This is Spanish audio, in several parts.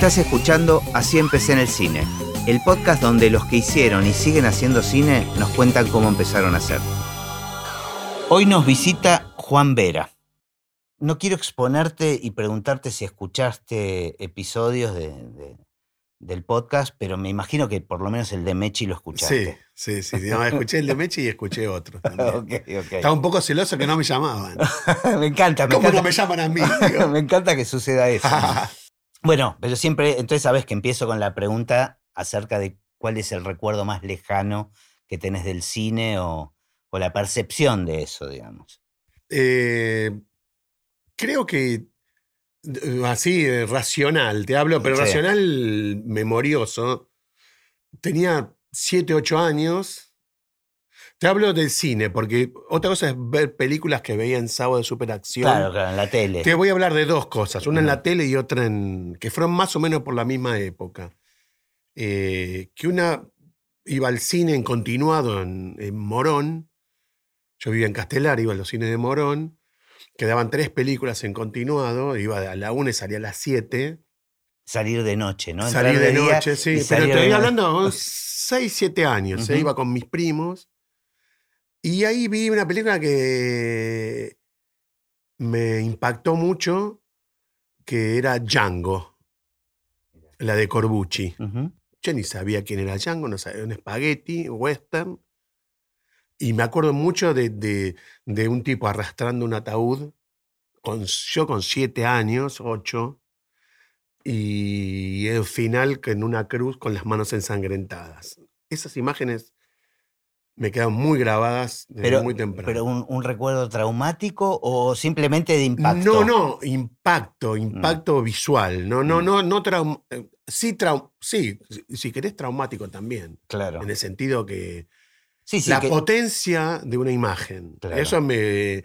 Estás escuchando Así empecé en el cine, el podcast donde los que hicieron y siguen haciendo cine nos cuentan cómo empezaron a hacer. Hoy nos visita Juan Vera. No quiero exponerte y preguntarte si escuchaste episodios de, de- del podcast, pero me imagino que por lo menos el de Mechi lo Sí, escuchaste. sí, sí. No, escuché el de Mechi y escuché otro también. Ok, ok. Estaba un poco celoso que no me llamaban. me encanta, me ¿Cómo encanta. no me llaman a mí? Me encanta que suceda eso. Bueno, pero siempre, entonces sabes que empiezo con la pregunta acerca de cuál es el recuerdo más lejano que tenés del cine o, o la percepción de eso, digamos. Eh, creo que eh, así, eh, racional, te hablo, pero Sí. racional memorioso. Tenía 7, 8 años. Te hablo del cine, porque otra cosa es ver películas que veía en sábado de superacción. Claro, claro, en la tele. Te voy a hablar de dos cosas, una en la tele y otra en. que fueron más o menos por la misma época. Eh, que una iba al cine en continuado en, en Morón. Yo vivía en Castelar, iba a los cines de Morón. Quedaban tres películas en continuado, iba a la una y salía a las siete. Salir de noche, ¿no? Entrar Salir de noche, sí. Pero te estoy hablando de 6, 7 años. eh, Ujú. Iba con mis primos. Y ahí vi una película que me impactó mucho, que era Django, la de Corbucci. Yo ni sabía quién era Django, no sabía, un espagueti, western. Y me acuerdo mucho de, de- de un tipo arrastrando un ataúd, con, yo con siete años, ocho, y el final en una cruz con las manos ensangrentadas. Esas imágenes me quedan muy grabadas desde Pero, muy temprano. pero un, un recuerdo traumático o simplemente de impacto. No, no, impacto, impacto visual. No, no, Mm. no, no traum- eh, sí, trau- sí, si- si querés traumático también. Claro. En el sentido que Sí, sí, la que- potencia de una imagen. Claro. Eso me.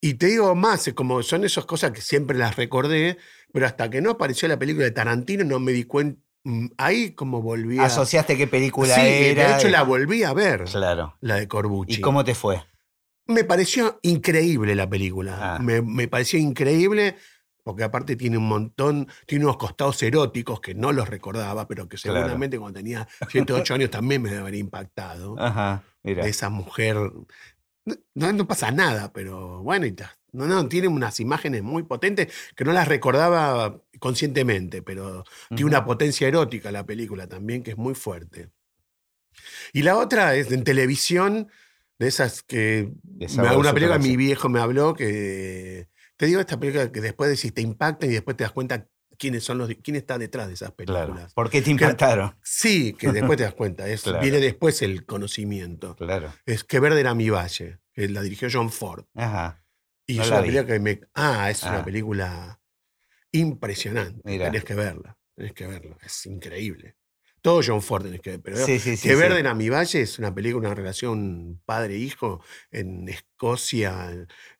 Y te digo más, es como son esas cosas que siempre las recordé, pero hasta que no apareció la película de Tarantino no me di cuenta. Mm, Ahí como volví a. asociaste qué película sí, era. de hecho y- la volví a ver, Claro. la de Corbucci. ¿Y cómo te fue? Me pareció increíble la película. Ah. Me, me pareció increíble porque aparte tiene un montón, tiene unos costados eróticos que no los recordaba, pero que Claro. seguramente cuando tenía 7 8 años también me debe haber impactado. Ajá, mira. de esa mujer. No, no pasa nada, pero bueno, y ta- no, no, tiene unas imágenes muy potentes que no las recordaba conscientemente, pero tiene una potencia erótica la película también que es muy fuerte. Y la otra es en televisión, de esas que. Me- sábado una película mi viejo me habló que. Te digo esta película que después decís te impactan y después te das cuenta quiénes son los quién está detrás de esas películas. Claro. ¿Por qué te impactaron? Sí, que después te das cuenta. Es, Claro. Viene después el conocimiento. Claro. Es Que Verde era mi valle, que la dirigió John Ford. Ajá. Y No es una vi. película que me. Ah, es Ah. una película impresionante. Tenés que verla. Tenés que verla. Es increíble. Todo John Ford tenés que ver. Pero Sí, sí, sí. Que sí. Verde era mi valle es una película, una relación padre-hijo en Escocia,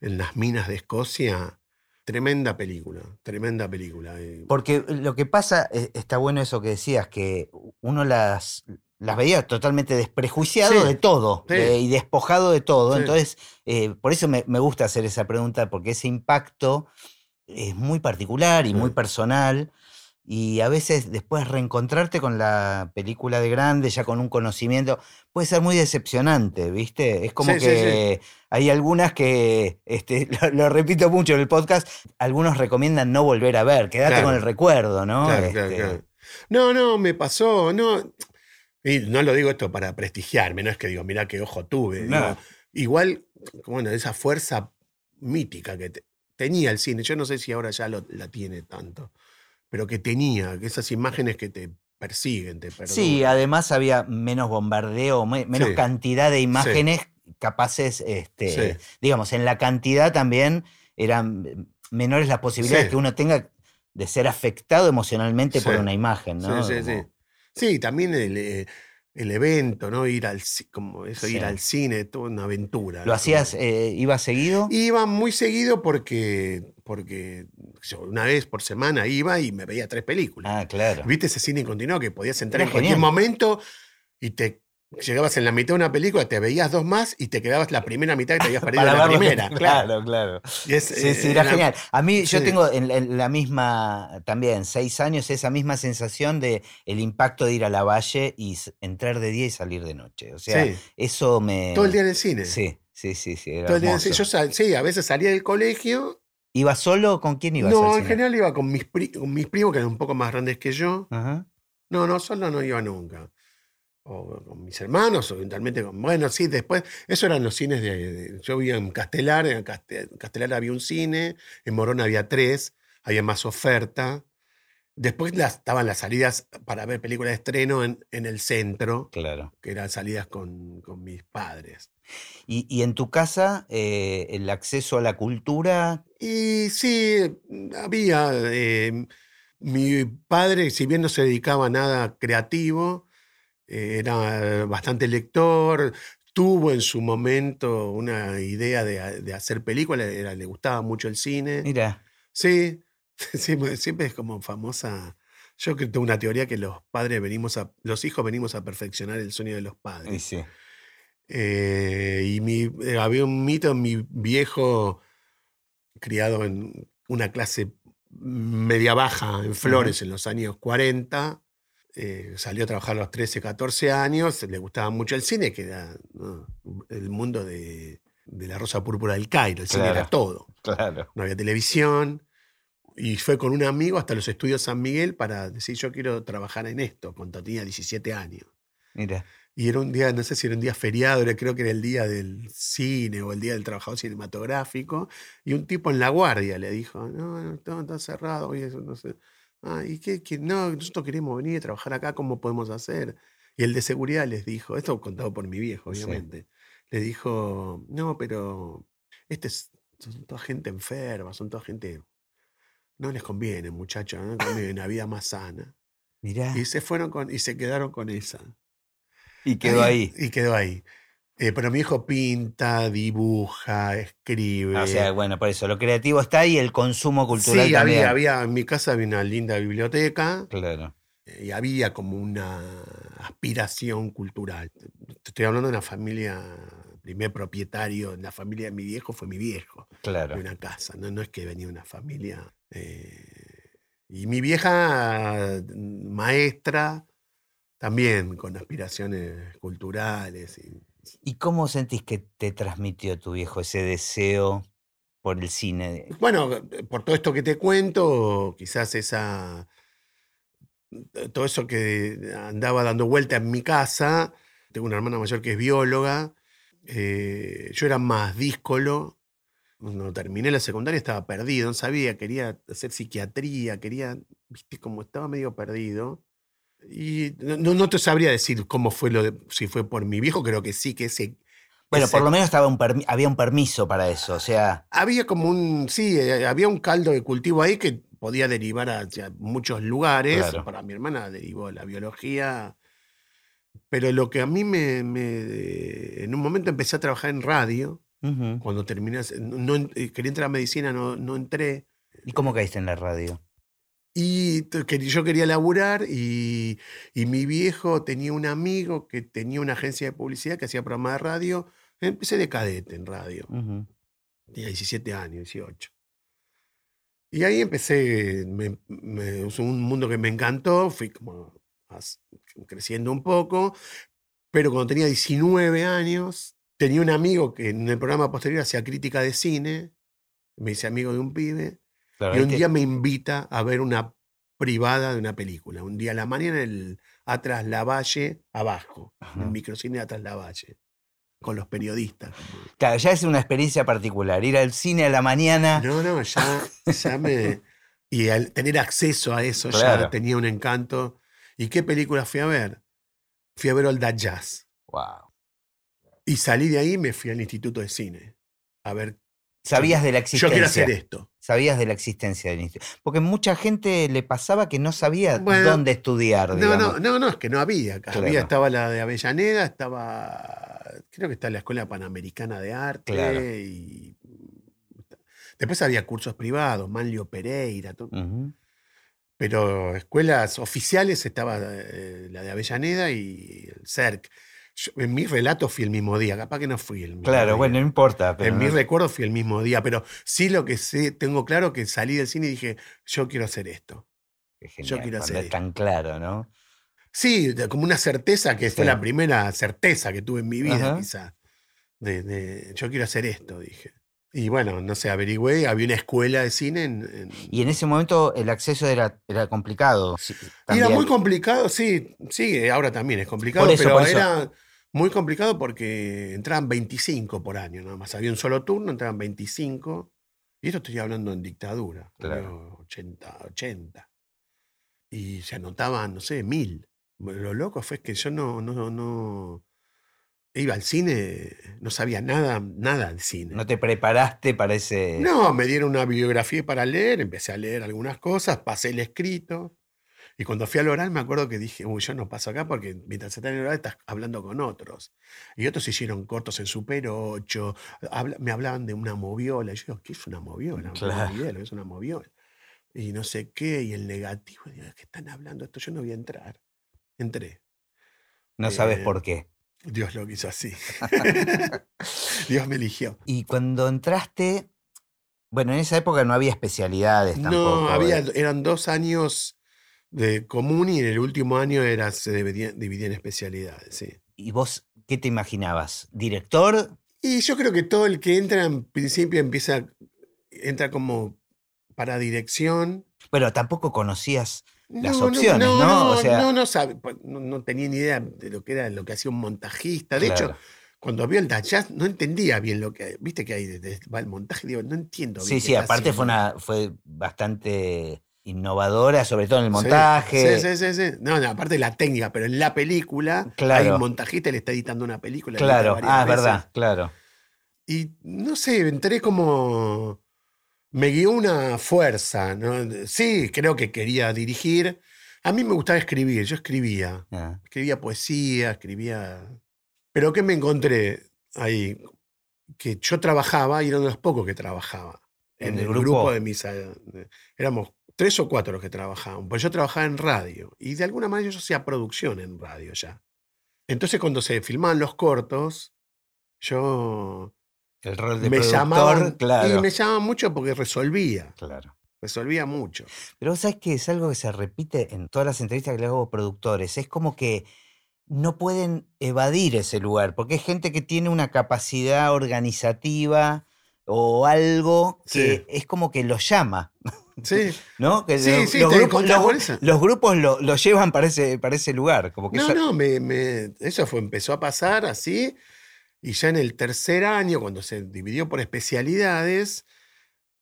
en, las minas de Escocia. Tremenda película, tremenda película. Porque lo que pasa, eh, está bueno eso que decías, que uno las, las veía totalmente desprejuiciado Sí, de todo sí. eh, y despojado de todo. Sí. Entonces, eh, por eso me, me gusta hacer esa pregunta, porque ese impacto es muy particular y muy personal. Y a veces después reencontrarte con la película de grande, ya con un conocimiento, puede ser muy decepcionante, ¿viste? Es como que hay algunas que, este, lo, lo repito mucho en el podcast, algunos recomiendan no volver a ver, quédate con el recuerdo, ¿no? Claro, claro, Este, claro. No, no, me pasó, no. Y no lo digo esto para prestigiarme, no es que digo, mirá qué ojo tuve. No. digo, igual, bueno, esa fuerza mítica que te- tenía el cine, yo no sé si ahora ya lo- la tiene tanto, pero que tenía, esas imágenes que te persiguen, te Sí, perduran. además había menos bombardeo, me- menos Sí. cantidad de imágenes capaces, este, Sí. digamos, en la cantidad también eran menores las posibilidades Sí. que uno tenga de ser afectado emocionalmente por Sí. una imagen, ¿no? Sí, sí, sí. Como- Sí, también el, eh, el evento, ¿no? Ir al, como eso, Sí. ir al cine, toda una aventura. ¿Lo hacías, eh, ibas seguido? Iba muy seguido porque, porque yo una vez por semana iba y me veía tres películas. Ah, claro. ¿Viste ese cine continuo que podías entrar Era en cualquier momento y te llegabas en la mitad de una película, te veías dos más y te quedabas la primera mitad que te habías perdido la primera. Claro, claro. Es, Sí, eh, sí, era era- genial. A mí, yo sí. tengo en, en la misma, también, seis años, esa misma sensación de el impacto de ir a la valle y entrar de día y salir de noche. O sea, Sí, eso me. todo el día en el cine. Sí, sí, sí, sí. era Todo el día en el. Yo sal- sí, a veces salía del colegio. ¿Iba solo o con quién ibas No, al en general iba con mis, pri- con mis primos, que eran un poco más grandes que yo. Ajá. No, no, solo no iba nunca. O con mis hermanos, o eventualmente con. Bueno, sí, después. Eso eran los cines de. de- yo vivía en Castelar, en Caste- Castelar había un cine, en Morón había tres, había más oferta. Después las, estaban las salidas para ver películas de estreno en, en el centro, Claro. que eran salidas con, con mis padres. Y, y en tu casa, eh, el acceso a la cultura. Y sí, había. eh, mi padre, si bien no se dedicaba a nada creativo, era bastante lector. Tuvo en su momento una idea de, de hacer películas, era- le gustaba mucho el cine. Mira, Sí, siempre, siempre es como famosa. Yo que tengo una teoría que los padres venimos a, los hijos venimos a perfeccionar el sueño de los padres. y sí. Eh, y mi, eh, había un mito, mi viejo, criado en una clase media baja en Flores en los años 40, eh, salió a trabajar a los 13, 14 años, le gustaba mucho el cine, que era ¿no? el mundo de, de la Rosa Púrpura del Cairo, el cine era Claro. todo, Claro. no había televisión. Y fue con un amigo hasta los estudios San Miguel para decir, yo quiero trabajar en esto, cuando tenía 17 años. Mira. Y era un día, no sé si era un día feriado, era- creo que era el día del cine o el día del trabajador cinematográfico. Y un tipo en la guardia le dijo, no, no, todo está cerrado. Y eso, no sé. Ah, ¿y qué, qué? No, nosotros queremos venir a trabajar acá, ¿cómo podemos hacer? Y el de seguridad les dijo, esto contado por mi viejo, Sí. obviamente. Le dijo, no, pero este es- son toda gente enferma, son toda gente... No les conviene, muchachos, no les conviene una vida más sana. Mirá. Y se fueron con, y se quedaron con esa. Y quedó ahí. Y quedó ahí. Eh, pero mi hijo pinta, dibuja, escribe. O sea, bueno, por eso, lo creativo está ahí, el consumo cultural sí, también. había, había, en mi casa había una linda biblioteca Claro. y había como una aspiración cultural. Estoy hablando de una familia, primer propietario la familia de mi viejo fue mi viejo, Claro. de una casa, no, no es que venía una familia. eh, y mi vieja maestra, también con aspiraciones culturales. y- ¿Y cómo sentís que te transmitió tu viejo ese deseo por el cine? Bueno, por todo esto que te cuento, quizás esa. Todo eso que andaba dando vuelta en mi casa. Tengo una hermana mayor que es bióloga. eh, yo era más díscolo. Cuando terminé la secundaria estaba perdido, no sabía, quería hacer psiquiatría, quería, viste, como estaba medio perdido. Y no, no te sabría decir cómo fue lo de, si fue por mi viejo, creo que sí, que ese. Bueno, ese- por lo menos estaba un había un permiso para eso, o sea, Había como un, sí, eh, había un caldo de cultivo ahí que podía derivar hacia muchos lugares. Claro. Para mi hermana derivó la biología. Pero lo que a mí me, me- En un momento empecé a trabajar en radio. Cuando terminé, no, no- eh, quería entrar a medicina, no, no entré. ¿y cómo caíste en la radio? Y yo quería laburar y, y mi viejo tenía un amigo que tenía una agencia de publicidad que hacía programas de radio. Empecé de cadete en radio. Ujú. Tenía 17 años, 18. Y ahí empecé, me- me- es un mundo que me encantó, fui como as- creciendo un poco, pero cuando tenía 19 años, tenía un amigo que en el programa posterior hacía crítica de cine, me hice amigo de un pibe, Claro, y un te- día me invita a ver una privada de una película. Un día a la mañana en el Atras Lavalle, abajo, en el microcine Atras Lavalle, con los periodistas. Claro, ya es una experiencia particular, ir al cine a la mañana. No, no, ya, ya me. Y al tener acceso a eso Claro. ya tenía un encanto. ¿Y qué película fui a ver? Fui a ver All That Jazz. Wow. Y salí de ahí y me fui al Instituto de Cine. A ver, Sabías de la yo existencia. quiero hacer esto. Sabías de la existencia del instituto. Porque mucha gente le pasaba que no sabía Bueno, dónde estudiar. No, digamos. no, no, no, es que no había. acá. Claro. Había, estaba la de Avellaneda, estaba. Creo que está la Escuela Panamericana de Arte. Claro. Y, después había cursos privados, Manlio Pereira. todo. Pero escuelas oficiales estaba eh, la de Avellaneda y el CERC. Yo- en mi relato fui el mismo día, capaz que no fui el mismo Claro, día. bueno, no importa. Pero en mi no- recuerdo fui el mismo día, pero sí lo que sé, tengo claro que salí del cine y dije, yo quiero hacer esto. Qué yo genial, quiero cuando hacer es tan claro, ¿no? Sí, como una certeza que fue la primera certeza que tuve en mi vida, Ajá. quizá. De, de, yo quiero hacer esto, dije. Y bueno, no sé, averigüé, había una escuela de cine en... en- Y en ese momento el acceso era, era complicado. sí, era muy complicado, sí, sí, ahora también es complicado, eso, pero era muy complicado porque entraban 25 por año, nada más. Había un solo turno, entraban 25. Y esto estoy hablando en dictadura, Claro. año 80, 80. Y se anotaban, no sé, mil. Lo loco fue que yo no, no, no iba al cine, no sabía nada, nada del cine. No te preparaste para ese. No, me dieron una biografía para leer, empecé a leer algunas cosas, pasé el escrito. Y cuando fui al oral me acuerdo que dije, uy, yo no paso acá porque mientras estás en el oral estás hablando con otros. Y otros hicieron cortos en Super 8, habla- me hablaban de una moviola. Y yo digo, ¿qué es una moviola? No Claro. ni idea es una moviola. Y no sé qué, y el negativo, digo, ¿qué están hablando esto? Yo no voy a entrar. Entré. no sabes eh, por qué. Dios lo quiso así. Dios me eligió. Y cuando entraste. Bueno, en esa época no había especialidades tampoco. No, había, eh. eran dos años de común y en el último año era, se dividía, dividía en especialidades, sí. ¿Y vos qué te imaginabas? ¿Director? Y yo creo que todo el que entra en principio empieza, entra como para dirección. Bueno, tampoco conocías. Las No, no, opciones, ¿no? No, O sea- no, no, sabe- pues, no, no tenía ni idea de lo que era lo que hacía un montajista. De Claro. hecho, cuando vio el jazz no entendía bien lo que, viste que hay, desde va el montaje, digo, no entiendo bien. Sí, sí, aparte fue, una, fue bastante innovadora, sobre todo en el montaje. Sí, sí, sí, sí. No, no, aparte de la técnica, pero en la película hay Claro. un montajista le está editando una película. Claro, ah, es veces. verdad, claro. Y no sé, entré como. Me guió una fuerza. ¿no? Sí, creo que quería dirigir. A mí me gustaba escribir, yo escribía. Ah, Escribía poesía, escribía. Pero ¿qué me encontré ahí? Que yo trabajaba y era uno de los pocos que trabajaba. ¿En En, el el grupo? grupo, de mis. eh, Éramos tres o cuatro los que trabajaban. Pues yo trabajaba en radio. Y de alguna manera yo hacía producción en radio ya. Entonces cuando se filmaban los cortos, yo El rol de me productor, llamaban. claro. Y me llamaban mucho porque resolvía. Claro. Resolvía mucho. Pero vos sabés que es algo que se repite en todas las entrevistas que le hago a productores. Es como que no pueden evadir ese lugar, porque es gente que tiene una capacidad organizativa o algo que Sí. es como que lo llama, Sí. ¿no? Que Sí, lo- sí, los, grupos, los- los grupos lo, lo llevan para ese, para ese lugar. Como que No, eso- no, me, me- eso fue, empezó a pasar así. Y ya en el tercer año, cuando se dividió por especialidades,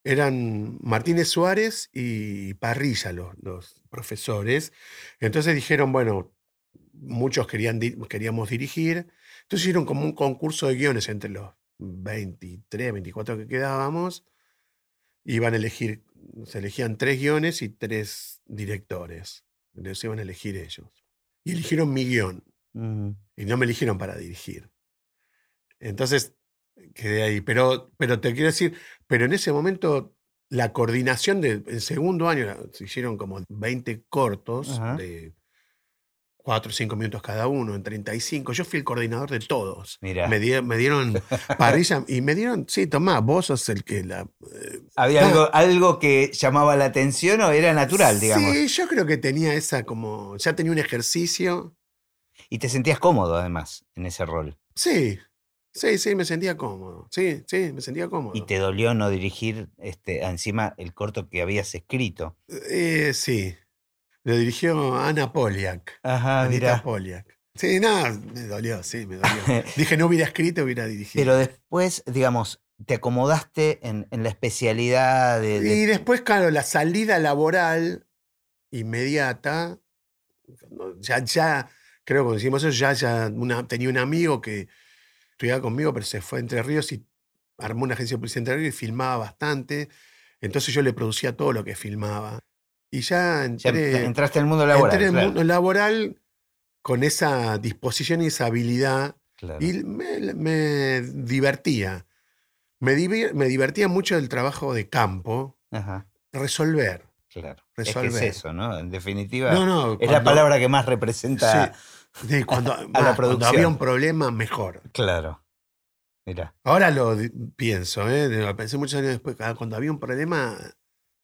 eran Martínez Suárez y Parrilla los, los profesores. Entonces dijeron, bueno, muchos querían, queríamos dirigir. Entonces hicieron como un concurso de guiones entre los 23, 24 que quedábamos. Iban a elegir, se elegían tres guiones y tres directores. Entonces iban a elegir ellos. Y eligieron mi guion. Y no me eligieron para dirigir. Entonces, quedé ahí. Pero, pero te quiero decir, pero en ese momento la coordinación del el segundo año, se hicieron como 20 cortos de 4 o 5 minutos cada uno, en 35. Yo fui el coordinador de todos. Mirá. Me, di- me dieron parrilla y me dieron, sí, Tomás, vos sos el que la... eh, ¿Había Ah. algo, algo que llamaba la atención o era natural, digamos? Sí, yo creo que tenía esa como, ya tenía un ejercicio. Y te sentías cómodo, además, en ese rol. Sí, sí, sí, me sentía cómodo. Sí, sí, me sentía cómodo. ¿Y te dolió no dirigir este, encima el corto que habías escrito? Eh, sí. Lo dirigió Ana Poliak. Ajá, Anita mira. Poliak. Sí, no, me dolió, sí, me dolió. Dije, no hubiera escrito, hubiera dirigido. Pero después, digamos, te acomodaste en, en la especialidad de... de- Y después, claro, la salida laboral inmediata, ya, ya, creo que cuando hicimos eso, ya, ya una- tenía un amigo que estudiaba conmigo, pero se fue a Entre Ríos y armó una agencia de publicidad en Entre Ríos y filmaba bastante. Entonces yo le producía todo lo que filmaba. Y ya ya entré, entraste en el mundo laboral. entré en el claro, mundo laboral con esa disposición y esa habilidad claro. y me, me divertía. Me, divertía mucho el trabajo de campo, Ajá, resolver. claro. Resolver. Es que es eso, ¿no? En definitiva, No, no, es la palabra que más representa Sí, cuando, más, producción. había un problema, mejor. Claro. Mira, Ahora lo pienso, ¿eh? lo pensé muchos años después. Cuando había un problema,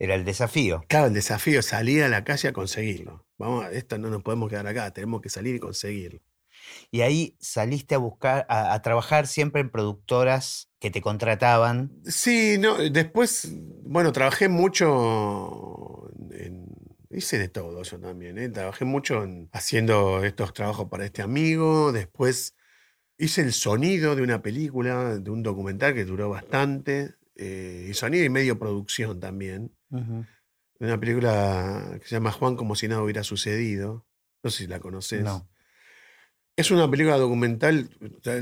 era el desafío. claro, el desafío es salir a la calle a conseguirlo. Vamos, esto no nos podemos quedar acá, tenemos que salir y conseguirlo. Y ahí saliste a buscar, a, a trabajar siempre en productoras que te contrataban. Sí, no, después, bueno, trabajé mucho en. Hice de todo yo también, ¿eh? Trabajé mucho en, haciendo estos trabajos para este amigo. Después hice el sonido de una película, de un documental que duró bastante. eh, y sonido y medio producción también. Una película que se llama Juan como si nada hubiera sucedido. No sé si la conoces. No. Es una película documental,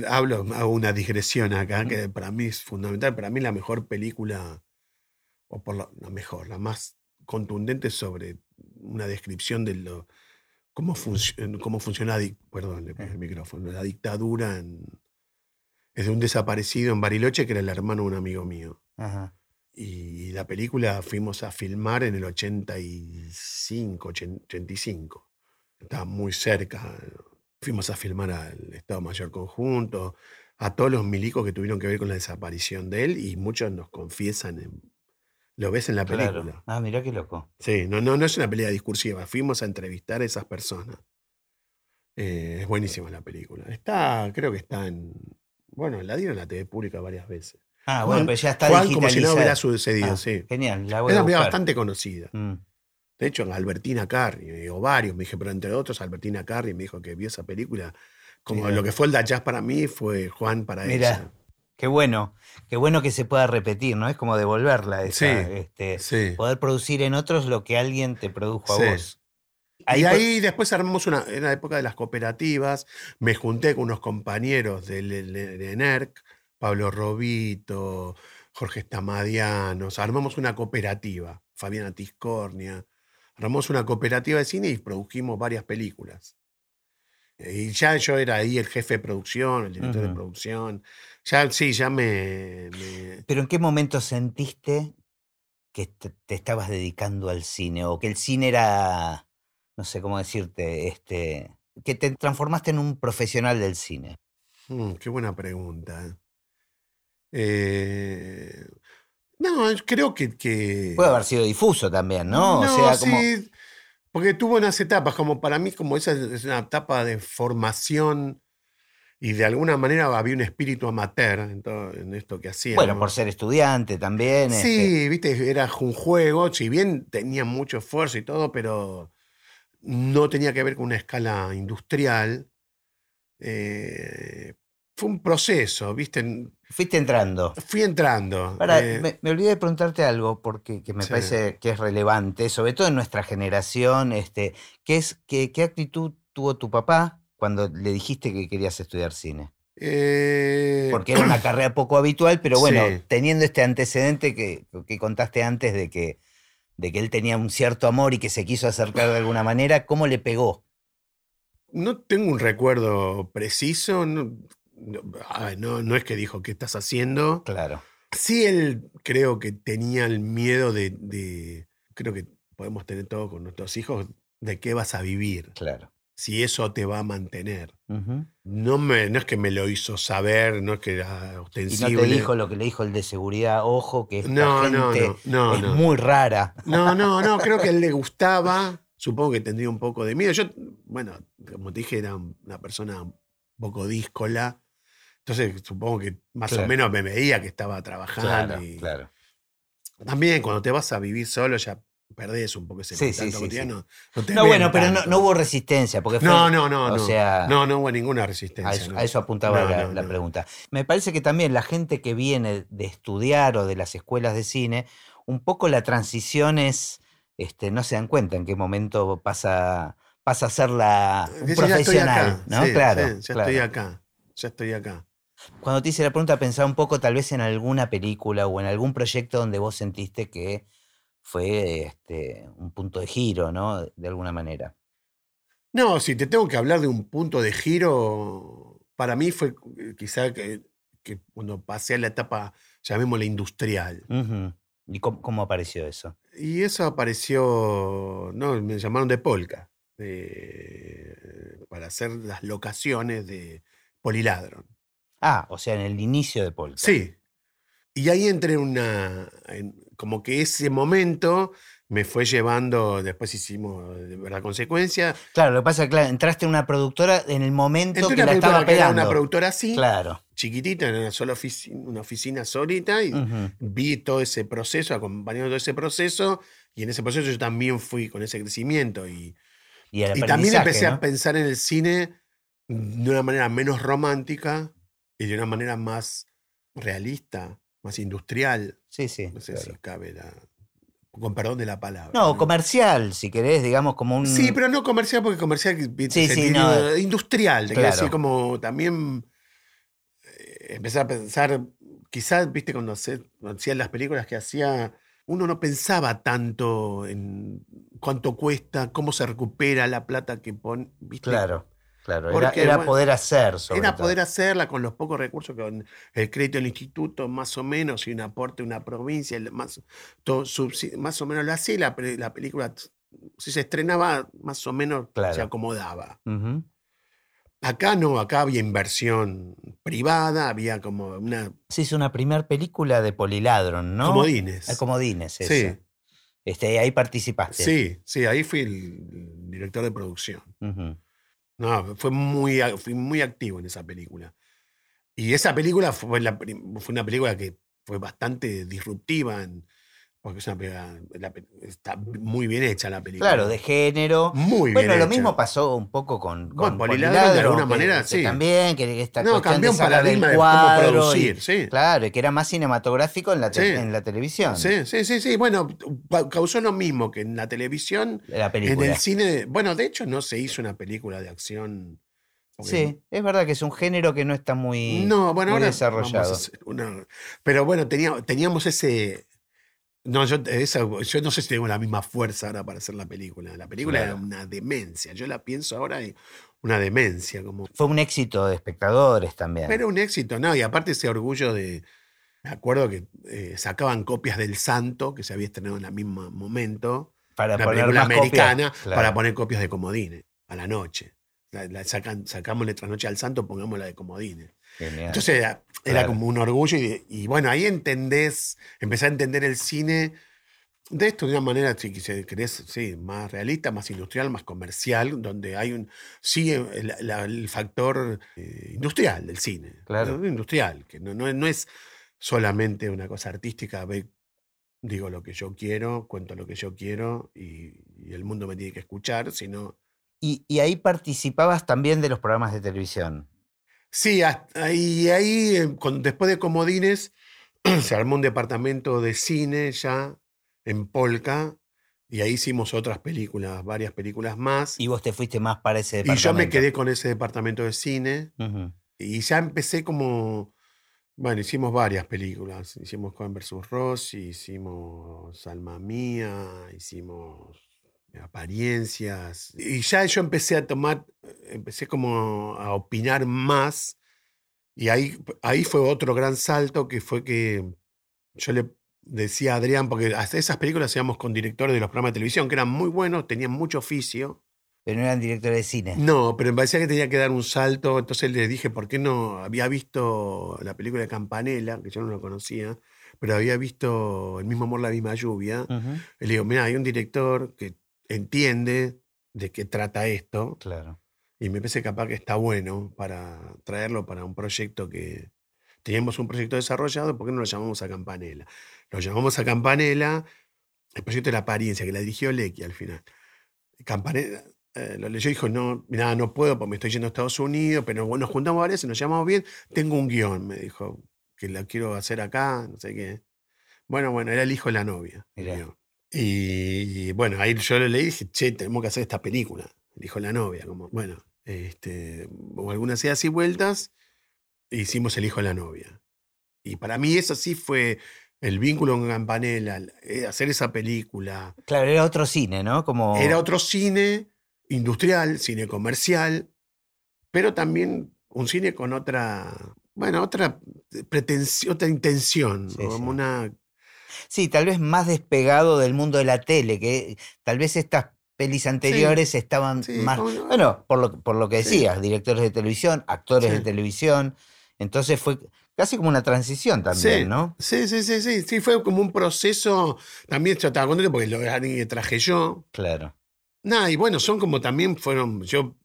hablo, hago una digresión acá, que para mí es fundamental, para mí la mejor película, o por lo, la mejor, la más contundente sobre una descripción de lo, cómo, func- cómo funciona, perdón, le el micrófono, la dictadura en, es de un desaparecido en Bariloche que era el hermano de un amigo mío. Ajá. Y la película fuimos a filmar en el 85, 85. Estaba muy cerca. Fuimos a filmar al Estado Mayor Conjunto, a todos los milicos que tuvieron que ver con la desaparición de él y muchos nos confiesan. en- lo ves en la Claro. película. Ah, mirá qué loco. Sí, no, no, no es una pelea discursiva. Fuimos a entrevistar a esas personas. Eh, es buenísima la película. Está, creo que está en. Bueno, la dieron en la TV pública varias veces. Ah, Juan- bueno, pero ya está Juan, como si no hubiera sucedido, Ah, sí. Genial, la Es voy una a película bastante conocida. Mm. De hecho, Albertina Carri, o varios, me dije, pero entre otros, Albertina Carri me dijo que vio esa película. Como lo que fue el Da Jazz para mí fue Juan para Mirá. ella. Qué bueno, qué bueno que se pueda repetir, ¿no? Es como devolverla, esa, Sí, este, Sí. poder producir en otros lo que alguien te produjo a Sí. vos. y Ahí por- ahí después armamos una, en la época de las cooperativas, me junté con unos compañeros del del- de NERC, Pablo Robito, Jorge Estamadianos, armamos una cooperativa, Fabiana Tiscornia, armamos una cooperativa de cine y produjimos varias películas. Y ya yo era ahí el jefe de producción, el director de producción. Ya, sí, ya me, me- Pero ¿en qué momento sentiste que te, te estabas dedicando al cine? O que el cine era, no sé cómo decirte, este, que te transformaste en un profesional del cine. Mm, qué buena pregunta. Eh, no, creo que, que- Puede haber sido difuso también, ¿no? o sea, como... sí, porque tuvo unas etapas, como para mí, como esa es una etapa de formación y de alguna manera había un espíritu amateur en, todo, en esto que hacía. Bueno, por ser estudiante también. este, Sí, viste, era un juego, si bien tenía mucho esfuerzo y todo, pero no tenía que ver con una escala industrial. Eh, fue un proceso, viste. Fuiste entrando. Fui entrando. Eh, me, me olvidé de preguntarte algo porque que me Sí. parece que es relevante, sobre todo en nuestra generación, este, que es que, qué actitud tuvo tu papá cuando le dijiste que querías estudiar cine. eh, Porque era una carrera poco habitual, pero bueno, Sí. teniendo este antecedente que, que contaste antes de que, de que él tenía un cierto amor y que se quiso acercar de alguna manera, ¿cómo le pegó? No tengo un recuerdo preciso. No, ay, no- no es que dijo, ¿qué estás haciendo? Claro. Sí, él creo que tenía el miedo de, de- Creo que podemos tener todo con nuestros hijos, de qué vas a vivir, Claro. si eso te va a mantener. No, me, no es que me lo hizo saber, no es que era Y no ostensible. te dijo lo que le dijo el de seguridad, ojo, que esta No, gente no, no, es muy rara. No, no, no, creo que a él le gustaba. Supongo que tendría un poco de miedo. Yo, bueno, como te dije, era una persona un poco díscola. Entonces, supongo que más Claro. o menos me veía que estaba trabajando. Claro, y claro. También cuando te vas a vivir solo ya perdés un poco ese Sí, contacto sí, sí, cotidiano. No, bueno, pero no, hubo resistencia, porque fue- No, no, no. o no. sea, no, no hubo ninguna a resistencia. eso, a eso apuntaba la, pregunta. Me parece que también la gente que viene de estudiar o de las escuelas de cine, un poco la transición es, este, no se dan cuenta en qué momento pasa, pasa a ser la, un ya estoy profesional, acá. ¿no? Sí, claro, sí, ya claro. estoy acá. Ya estoy acá. Cuando te hice la pregunta, pensaba un poco tal vez en alguna película o en algún proyecto donde vos sentiste que fue este, un punto de giro, ¿no? De alguna manera. No, si te tengo que hablar de un punto de giro, para mí fue eh, quizá que, que cuando pasé a la etapa, llamémosla industrial. ¿Y cómo, cómo apareció eso? Y eso apareció, no, me llamaron de Polka. de- para hacer las locaciones de Poliladron. Ah, o sea, en el inicio de Polka. Sí. Y ahí entré en una. en- como que ese momento me fue llevando. Después hicimos la consecuencia. Claro, lo que pasa es que claro, entraste en una productora en el momento Entré que la estaba que era pegando. una productora así, Claro. chiquitita, en una sola oficina, una oficina solita, y Ujú. vi todo ese proceso, acompañando todo ese proceso, y en ese proceso yo también fui con ese crecimiento. Y, Y, el y también aprendizaje, empecé ¿no? a pensar en el cine de una manera menos romántica y de una manera más realista, más industrial. Sí, sí. No sé claro. si cabe la. Con perdón de la palabra. No, comercial, si querés, digamos, como un. Sí, pero no comercial, porque comercial Sí, sí, no. industrial. Te Claro. decir, como también eh, empecé a pensar, quizás, viste, cuando cuando hacía las películas que hacía, uno no pensaba tanto en cuánto cuesta, cómo se recupera la plata que pone. Claro, claro. Era, Porque, era bueno, poder hacer, sobre Era todo. poder hacerla con los pocos recursos, con el crédito del instituto, más o menos, y un aporte de una provincia, más, todo más o menos lo hacía, y la, pe- la película, si se estrenaba, más o menos se acomodaba. Acá no, acá había inversión privada, había como una Se hizo una primera película de Poliladron, ¿no? comodines. Ah, Comodines, Sí. esa. Este, ahí participaste. Sí, sí, ahí fui el director de producción. Ujú. No, fue muy, fui muy activo en esa película. Y esa película fue, la fue una película que fue bastante disruptiva, en- porque es una película- la pe- está muy bien hecha la película. Claro, de género. Muy Bueno, bien lo hecha. mismo pasó un poco con, con Bueno, Poliladron, de alguna que- manera, que sí. También, que esta No, cuestión cambió de un sacar paradigma de cómo cuadro y- producir, sí. Claro, y que era más cinematográfico en la, te- Sí. en la televisión. Sí, sí, sí, sí. Bueno, ca- causó lo mismo que en la televisión, La en película. el cine. Bueno, de hecho, no se hizo una película de acción. Sí, es verdad que es un género que no está muy, No, bueno, muy ahora desarrollado. una- pero bueno, tenía- teníamos ese. No, yo, esa- yo no sé si tengo la misma fuerza ahora para hacer la película. La película Claro. era una demencia. Yo la pienso ahora y una demencia. Como, Fue un éxito de espectadores también. pero un éxito, ¿no? Y aparte ese orgullo de. Me acuerdo que eh, sacaban copias del Santo, que se había estrenado en el mismo momento. para una poner película copias, americana claro. para poner copias de Comodines a la noche. La, la sacan, sacamos la trasnoche al santo, pongamos la de Comodines. Genial. Entonces era, era Claro. como un orgullo y, y bueno, ahí entendés, empecé a entender el cine de esto de una manera, si quise- querés, sí, más realista, más industrial, más comercial, donde hay un, sí, el, la- el factor eh, industrial del cine. Claro. ¿no? Industrial, que no, no, no es solamente una cosa artística, ve, digo lo que yo quiero, cuento lo que yo quiero y, y el mundo me tiene que escuchar, sino y, y ahí participabas también de los programas de televisión. Sí, hasta- y ahí, eh, con- después de Comodines, se armó un departamento de cine ya en Polka, y ahí hicimos otras películas, varias películas más. Y vos te fuiste más para ese Y departamento. yo me quedé con ese departamento de cine, y ya empecé como. Bueno, hicimos varias películas. Hicimos Cohen vs. Ross, hicimos Alma Mía, hicimos Apariencias. Y ya yo empecé a tomar, empecé como a opinar más. Y ahí, ahí fue otro gran salto que fue que yo le decía a Adrián, porque hasta esas películas hacíamos con directores de los programas de televisión, que eran muy buenos, tenían mucho oficio. Pero no eran directores de cine. No, pero me parecía que tenía que dar un salto. Entonces le dije, ¿por qué no? Había visto la película de Campanella, que yo no lo conocía, pero había visto El mismo amor, la misma lluvia. Y le digo, mira, hay un director que entiende de qué trata esto. Claro. Y me parece capaz que está bueno para traerlo para un proyecto que. Teníamos un proyecto desarrollado, ¿por qué no lo llamamos a Campanella? Lo llamamos a Campanella, el proyecto de la apariencia, que la dirigió Lecky al final. Campanella eh, lo leyó y dijo: No, mira, no puedo porque me estoy yendo a Estados Unidos, pero bueno, nos juntamos varias y nos llamamos bien. Tengo un guion, me dijo, que la quiero hacer acá, no sé qué. Bueno, bueno, era el hijo de la novia. Mirá. Y, bueno, ahí yo le leí y dije, che, tenemos que hacer esta película. El hijo de la novia, como, bueno, este, hubo algunas idas y vueltas, e hicimos el hijo de la novia. Y para mí eso sí fue el vínculo con Campanella, el- eh, hacer esa película. Claro, era otro cine, ¿no? Como... Era otro cine industrial, cine comercial, pero también un cine con otra, bueno, otra pretensión, otra intención, Sí, como sí. una Sí, tal vez más despegado del mundo de la tele, que tal vez estas pelis anteriores estaban sí, más. Bueno, por lo, por lo que Sí. decías, directores de televisión, actores de televisión. Entonces fue casi como una transición también, ¿no? Sí, sí, sí, sí. Sí, fue como un proceso. También yo estaba contento porque lo que traje yo. Claro. Nada, y bueno, son como también fueron. Yo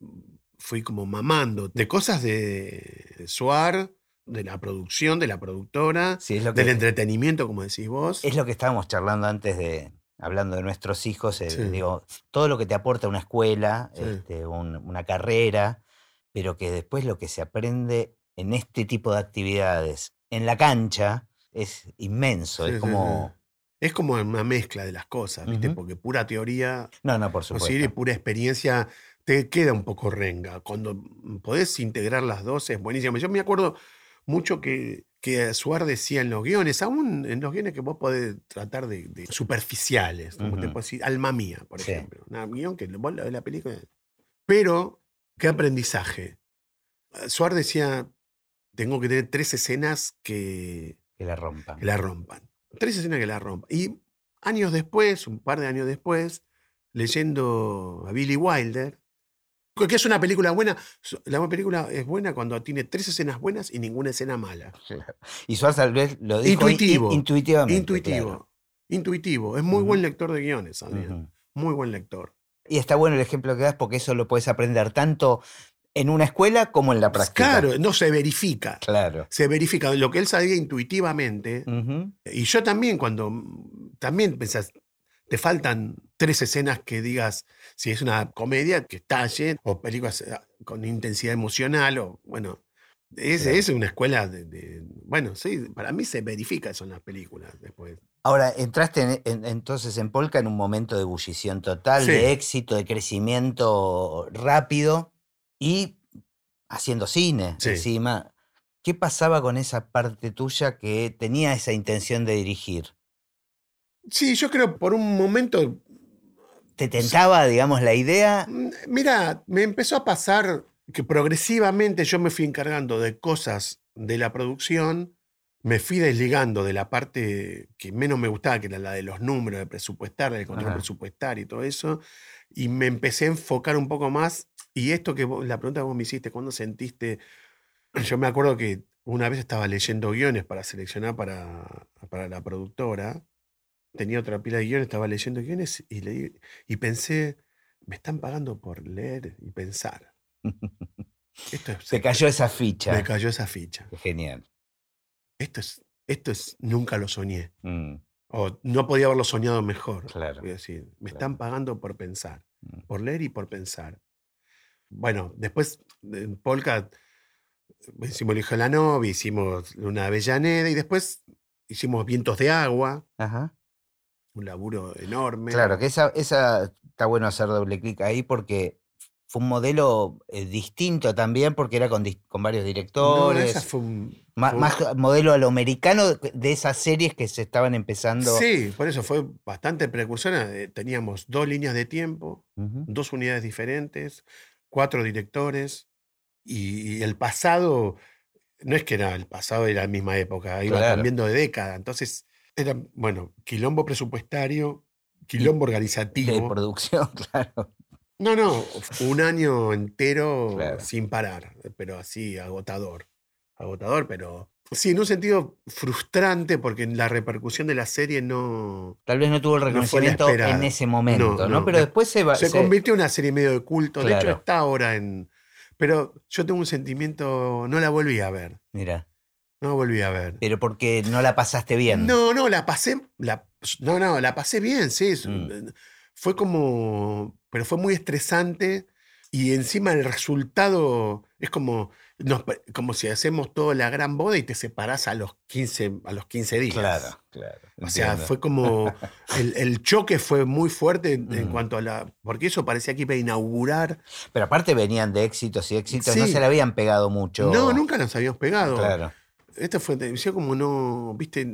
fui como mamando de cosas de Suar, de la producción, de la productora, Sí, es lo que, del entretenimiento, como decís vos. es lo que estábamos charlando antes de. Hablando de nuestros hijos, Sí. digo, todo lo que te aporta una escuela, Sí. este, un- una carrera, pero que después lo que se aprende en este tipo de actividades, en la cancha, es inmenso. Es como. Es como una mezcla de las cosas, ¿viste? Porque pura teoría No, no, por posible y supuesto. pura experiencia te queda un poco renga. Cuando podés integrar las dos es buenísimo. Yo me acuerdo mucho que, que Suar decía en los guiones, aún en los guiones que vos podés tratar de, de superficiales, como te puedo decir, alma mía, por Sí. ejemplo. Un guion que vos la ves la película. Pero, ¿qué aprendizaje? Eh, Suar decía, tengo que tener tres escenas que, Que la rompan. que la rompan. Tres escenas que la rompan. Y años después, un par de años después, leyendo a Billy Wilder, que es una película buena, la película es buena cuando tiene tres escenas buenas y ninguna escena mala. Claro. Y Suárez tal vez lo dijo in- Intuitivo, intuitivamente. Intuitivo. claro. Intuitivo. Es muy buen lector de guiones. Ujú. Muy buen lector. Y está bueno el ejemplo que das porque eso lo puedes aprender tanto en una escuela como en la práctica. Claro, no se verifica. Claro. Se verifica lo que él sabía intuitivamente. Y yo también, cuando también pensás, te faltan tres escenas que digas si es una comedia que estalle, o películas eh, con intensidad emocional, o bueno, es, es una escuela de, de- Bueno, sí, para mí se verifica eso en las películas después. Ahora, entraste en- en- entonces en Polka en un momento de ebullición total, Sí. de éxito, de crecimiento rápido y haciendo cine Sí. encima. ¿Qué pasaba con esa parte tuya que tenía esa intención de dirigir? Sí, yo creo por un momento. ¿Te tentaba, digamos, la idea? mm, Mira, me empezó a pasar que progresivamente yo me fui encargando de cosas de la producción, me fui desligando de la parte que menos me gustaba, que era la de los números, de presupuestar, del control Ajá. presupuestario y todo eso, y me empecé a enfocar un poco más. Y esto que vos- la pregunta que vos me hiciste, ¿cuándo sentiste? Yo me acuerdo que una vez estaba leyendo guiones para seleccionar para, para la productora. Tenía otra pila de guiones, estaba leyendo guiones y, leí, y pensé, me están pagando por leer y pensar. Esto es, Se cayó esa ficha. me cayó esa ficha. Genial. Esto es, esto es, nunca lo soñé. Mm, O no podía haberlo soñado mejor. claro. Voy a decir, me claro. están pagando por pensar, Mm. por leer y por pensar. Bueno, después en Polka hicimos El hijo de la novia, hicimos Luna Avellaneda y después hicimos Vientos de agua, Ajá. Un laburo enorme. Claro, que esa, esa está bueno hacer doble clic ahí porque fue un modelo eh, distinto también porque era con, varios No, directores. esa fue un- ma- fue un- más modelo a lo americano de esas series que se estaban empezando. Sí, por eso fue bastante precursora. eh, Teníamos dos líneas de tiempo, dos unidades diferentes, cuatro directores y, y el pasado, no es que era el pasado era la misma época, iba Claro. cambiando de década. Entonces, era, bueno, quilombo presupuestario, quilombo De organizativo. producción, claro. No, no, un año entero Claro. sin parar, pero así, agotador. Agotador, pero sí, en un sentido frustrante porque la repercusión de la serie no, Tal vez no tuvo el No reconocimiento en ese momento, ¿no? No, no. Pero después se va. se se- convirtió en una serie medio de culto. De hecho, Claro. está ahora en. Pero yo tengo un sentimiento. No la volví a ver. Mira, No volví a ver. pero porque no la pasaste bien. No, no, la pasé. La, no, no, la pasé bien, sí. Mm. Fue como. Pero fue muy estresante. Y encima el resultado es como. nos como si hacemos toda la gran boda y te separás a los 15, a los 15 días. Claro, claro. O sea, fue como. El, el choque fue muy fuerte en, Mm. cuanto a la. Porque eso parecía que iba a inaugurar. Pero aparte venían de éxitos y éxitos, no se le habían pegado mucho. No, nunca nos habíamos pegado. Claro. Esta fue televisión como no. Viste,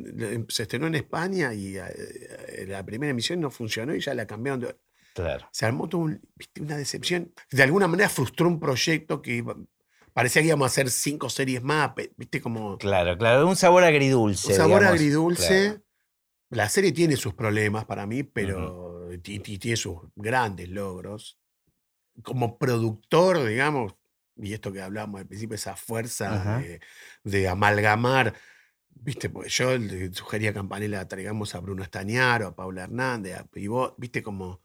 se estrenó en España y eh, la primera emisión no funcionó y ya la cambiaron. de- Claro. se armó todo un- ¿viste? una decepción. De alguna manera frustró un proyecto que parecía que íbamos a hacer cinco series más. Viste, como. Claro, claro. Un sabor agridulce. Un sabor digamos. agridulce. Claro. La serie tiene sus problemas para mí, pero tiene sus grandes logros. Como productor, digamos, y esto que hablábamos al principio, esa fuerza de, de amalgamar, viste, porque yo le sugería a Campanella, traigamos a Bruno Estañaro, a Paula Hernández, a Pivot, viste, como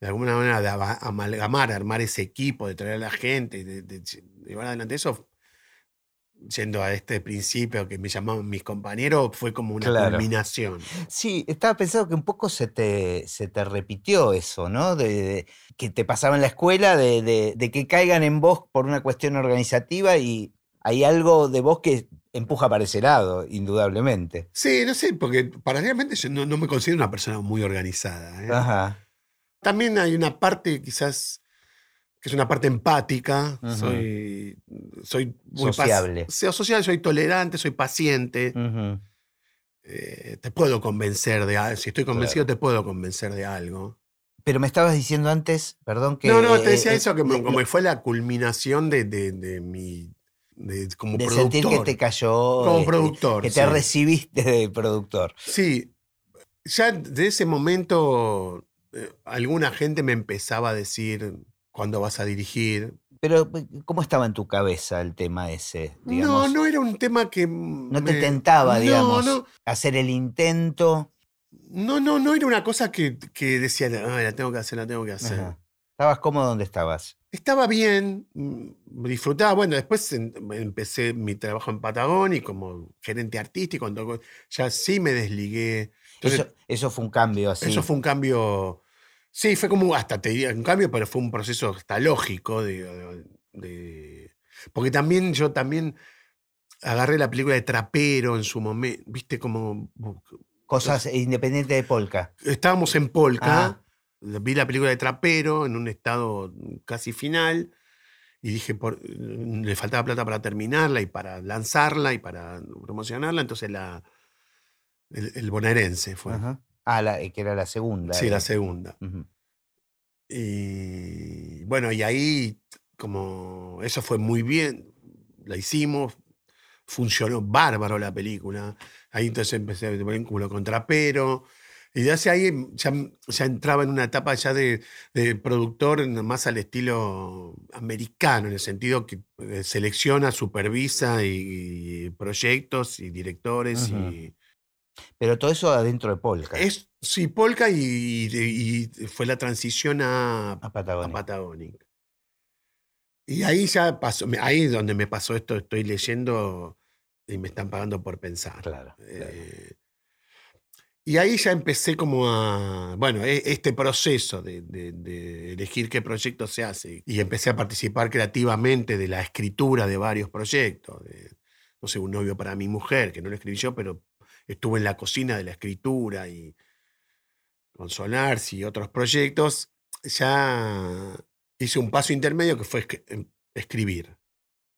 de alguna manera de amalgamar, armar ese equipo, de traer a la gente, de, de llevar adelante eso, yendo a este principio que me llamaban mis compañeros, fue como una Claro. culminación. Sí, estaba pensando que un poco se te, se te repitió eso, ¿no? De, de- que te pasaba en la escuela, de, de- de que caigan en vos por una cuestión organizativa y hay algo de vos que empuja para ese lado, indudablemente. Sí, no sé, porque paralelamente yo no, no me considero una persona muy organizada. ¿eh? Ajá. También hay una parte quizás que es una parte empática. Soy, soy muy Sociable. Soy sociable, soy tolerante, soy paciente. Eh, te puedo convencer de algo. Si estoy convencido, te puedo convencer de algo. Pero me estabas diciendo antes, perdón, que... no, no, te eh, decía eh, eso, que me- de- como fue la culminación de, de- de mi. de- como de productor. sentir que te cayó... Como productor, Que te sí. recibiste de productor. Sí, ya de ese momento eh, alguna gente me empezaba a decir cuándo vas a dirigir. Pero, eh, ¿cómo estaba en tu cabeza el tema ese? No, Digamos? no era un tema que... No te tentaba, No, digamos, No, hacer el intento. no, no, no era una cosa que, que decía, "Ah, la tengo que hacer, la tengo que hacer. Ajá. Estabas cómodo donde estabas. Estaba bien, mm, disfrutaba. Bueno, después empecé mi trabajo en Patagón y como gerente artístico, ya sí me desligué. Entonces, Eso, eso fue un cambio así. Eso fue un cambio. Sí, fue como hasta te diría un cambio, pero fue un proceso hasta lógico de, porque también yo también agarré la película de Trapero en su momento, viste como Cosas independientes de Polka. estábamos en Polka, Ah. vi la película de Trapero en un estado casi final y dije por, le faltaba plata para terminarla y para lanzarla y para promocionarla, entonces la el, el bonaerense fue. Ajá. Ah, la, eh, que era la segunda. Sí, la segunda. Y bueno, y ahí, como eso fue muy bien, la hicimos, funcionó bárbaro la película. Ahí entonces empecé a tener vínculo con Trapero. Y de hacia ahí ya, ya entraba en una etapa ya de, de productor más al estilo americano, en el sentido que eh, selecciona, supervisa y, y proyectos y directores. Y, Pero todo eso adentro de Polka. es, sí, Polka y, y- y fue la transición a, a Patagonia. a Patagonic. Y ahí ya pasó, ahí es donde me pasó esto, estoy leyendo y me están pagando por pensar. Claro, claro. Eh, y ahí ya empecé como a, bueno, e- este proceso de, de- de elegir qué proyecto se hace. Y empecé a participar creativamente de la escritura de varios proyectos. de, no sé, un novio para mi mujer, que no lo escribí yo, pero estuve en la cocina de la escritura y con Sonars y otros proyectos. Ya hice un paso intermedio que fue em- escribir.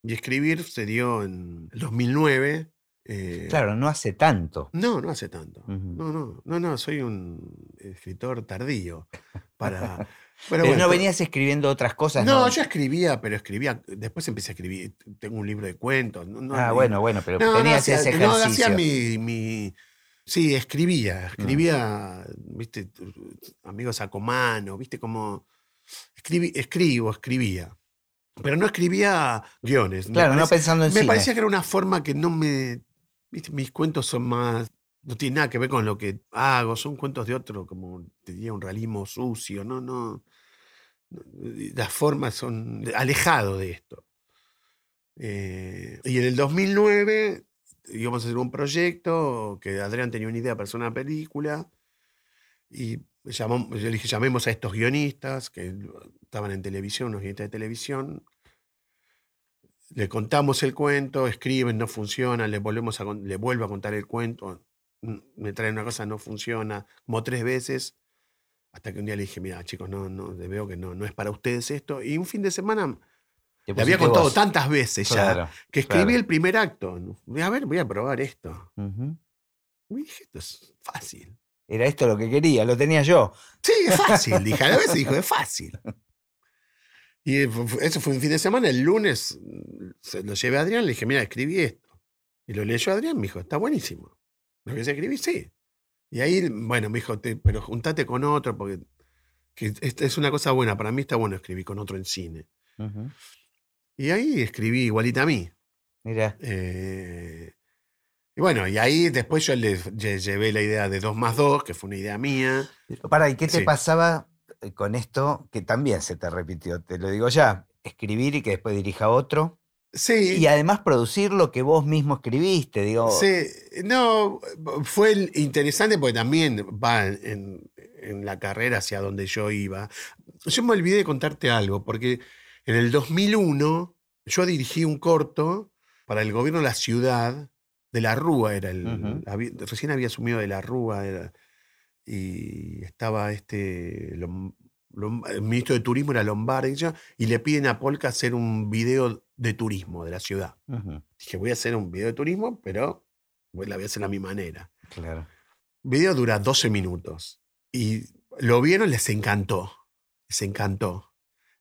Y escribir se dio en el 2009. eh, Claro, no hace tanto. no, no hace tanto. No, no, no, no, soy un escritor tardío. Para, pero Pero, bueno, no venías escribiendo otras cosas. No, No, yo escribía, pero escribía. Después empecé a escribir. Tengo un libro de cuentos. No, no, ah, no- bueno, bueno, pero no, no tenías hacía- ese no, ejercicio. hacía mi, mi- Sí, escribía. Escribía, viste, amigos a comano, viste, como. Escribí, escribo, escribía. Pero no escribía guiones. Claro, no pensando en me cine. parecía que era una forma que no me. ¿viste? Mis cuentos son más. No tiene nada que ver con lo que hago. Son cuentos de otro, como te diría, un realismo sucio. No, no. Las formas son. alejado de esto. Eh, y en el 2009 íbamos a hacer un proyecto que Adrián tenía una idea para hacer una película. Y llamó- yo le dije, llamemos a estos guionistas que estaban en televisión, unos guionistas de televisión. Le contamos el cuento, escriben, no funciona, le, volvemos le vuelvo a contar el cuento, me traen una cosa, no funciona, como tres veces, hasta que un día le dije, mira chicos, no, no, veo que no, no es para ustedes esto. Y un fin de semana le había contado vos. tantas veces ya, que escribí claro. el primer acto. Voy a ver, voy a probar esto. Ujú. Y dije, esto es fácil. Era esto lo que quería, lo tenía yo. Sí, es fácil. dije, a la vez dijo, es fácil. Y eso fue un fin de semana. El lunes mm, se lo llevé a Adrián, le dije, mira, escribí esto. Y lo leyó Adrián, me dijo, está buenísimo. Lo que se escribí, sí. Y ahí, bueno, me dijo, "Te- pero juntate con otro, porque que esta es una cosa buena. Para mí está bueno escribir con otro en cine. Y ahí escribí igualita a mí. Mira, Eh, y bueno, y ahí después yo le, lle- llevé la idea de 2 más 2, que fue una idea mía. para, ¿y qué te Sí. pasaba eh, con esto que también se te repitió? Te lo digo ya, escribir y que después dirija otro. Sí, Y además producir lo que vos mismo escribiste, digo. sí, no, fue interesante porque también va en, en la carrera hacia donde yo iba. Yo me olvidé de contarte algo, porque en el 2001 yo dirigí un corto para el gobierno de la ciudad, de la Rúa era el... Había- recién había asumido de la Rúa era- y estaba este... Lom- Lom- el ministro de Turismo era Lombardi y yo, y le piden a Polka hacer un video de turismo de la ciudad. Ujú, Dije, voy a hacer un video de turismo, pero la voy a hacer a mi manera. claro. El video dura 12 minutos. Y lo vieron, les encantó. Les encantó.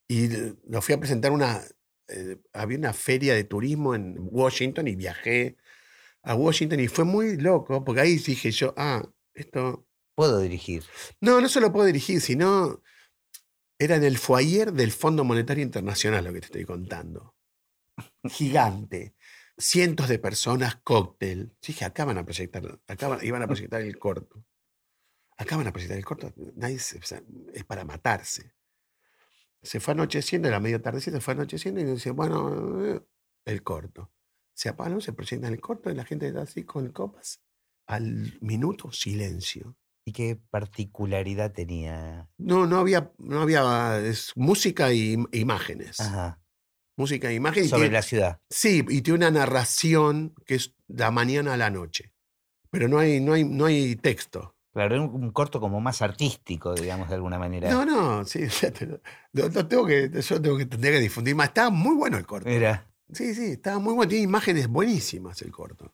Y lo fui a presentar una. eh, había una feria de turismo en Washington y viajé a Washington y fue muy loco, porque ahí dije yo, ah, esto. Puedo dirigir. No, no solo puedo dirigir, sino. Era en el foyer del Fondo Monetario Internacional lo que te estoy contando. Gigante. Cientos de personas, cóctel. Dije, acá van a proyectar, acá van- iban a proyectar el corto. Acá van a presentar el corto. Nadie se- o sea, es para matarse. Se fue anocheciendo, era medio tardecito, se fue anocheciendo y dice, bueno, el corto. Se apagan, se proyectan el corto y la gente está así con copas. Al minuto, silencio. ¿Y qué particularidad tenía? No, no había, no había es música y im- imágenes. Ajá. Música e imágenes. y Sobre tiene- la ciudad. Sí, y tiene una narración que es de la mañana a la noche. Pero no hay, no hay, no hay texto. Claro, un, un corto como más artístico, digamos, de alguna manera. No, no, sí, lo- lo tengo que, yo tengo que tendría que difundir más. Estaba muy bueno el corto. Mira. Sí, sí, estaba muy bueno. Tiene imágenes buenísimas el corto.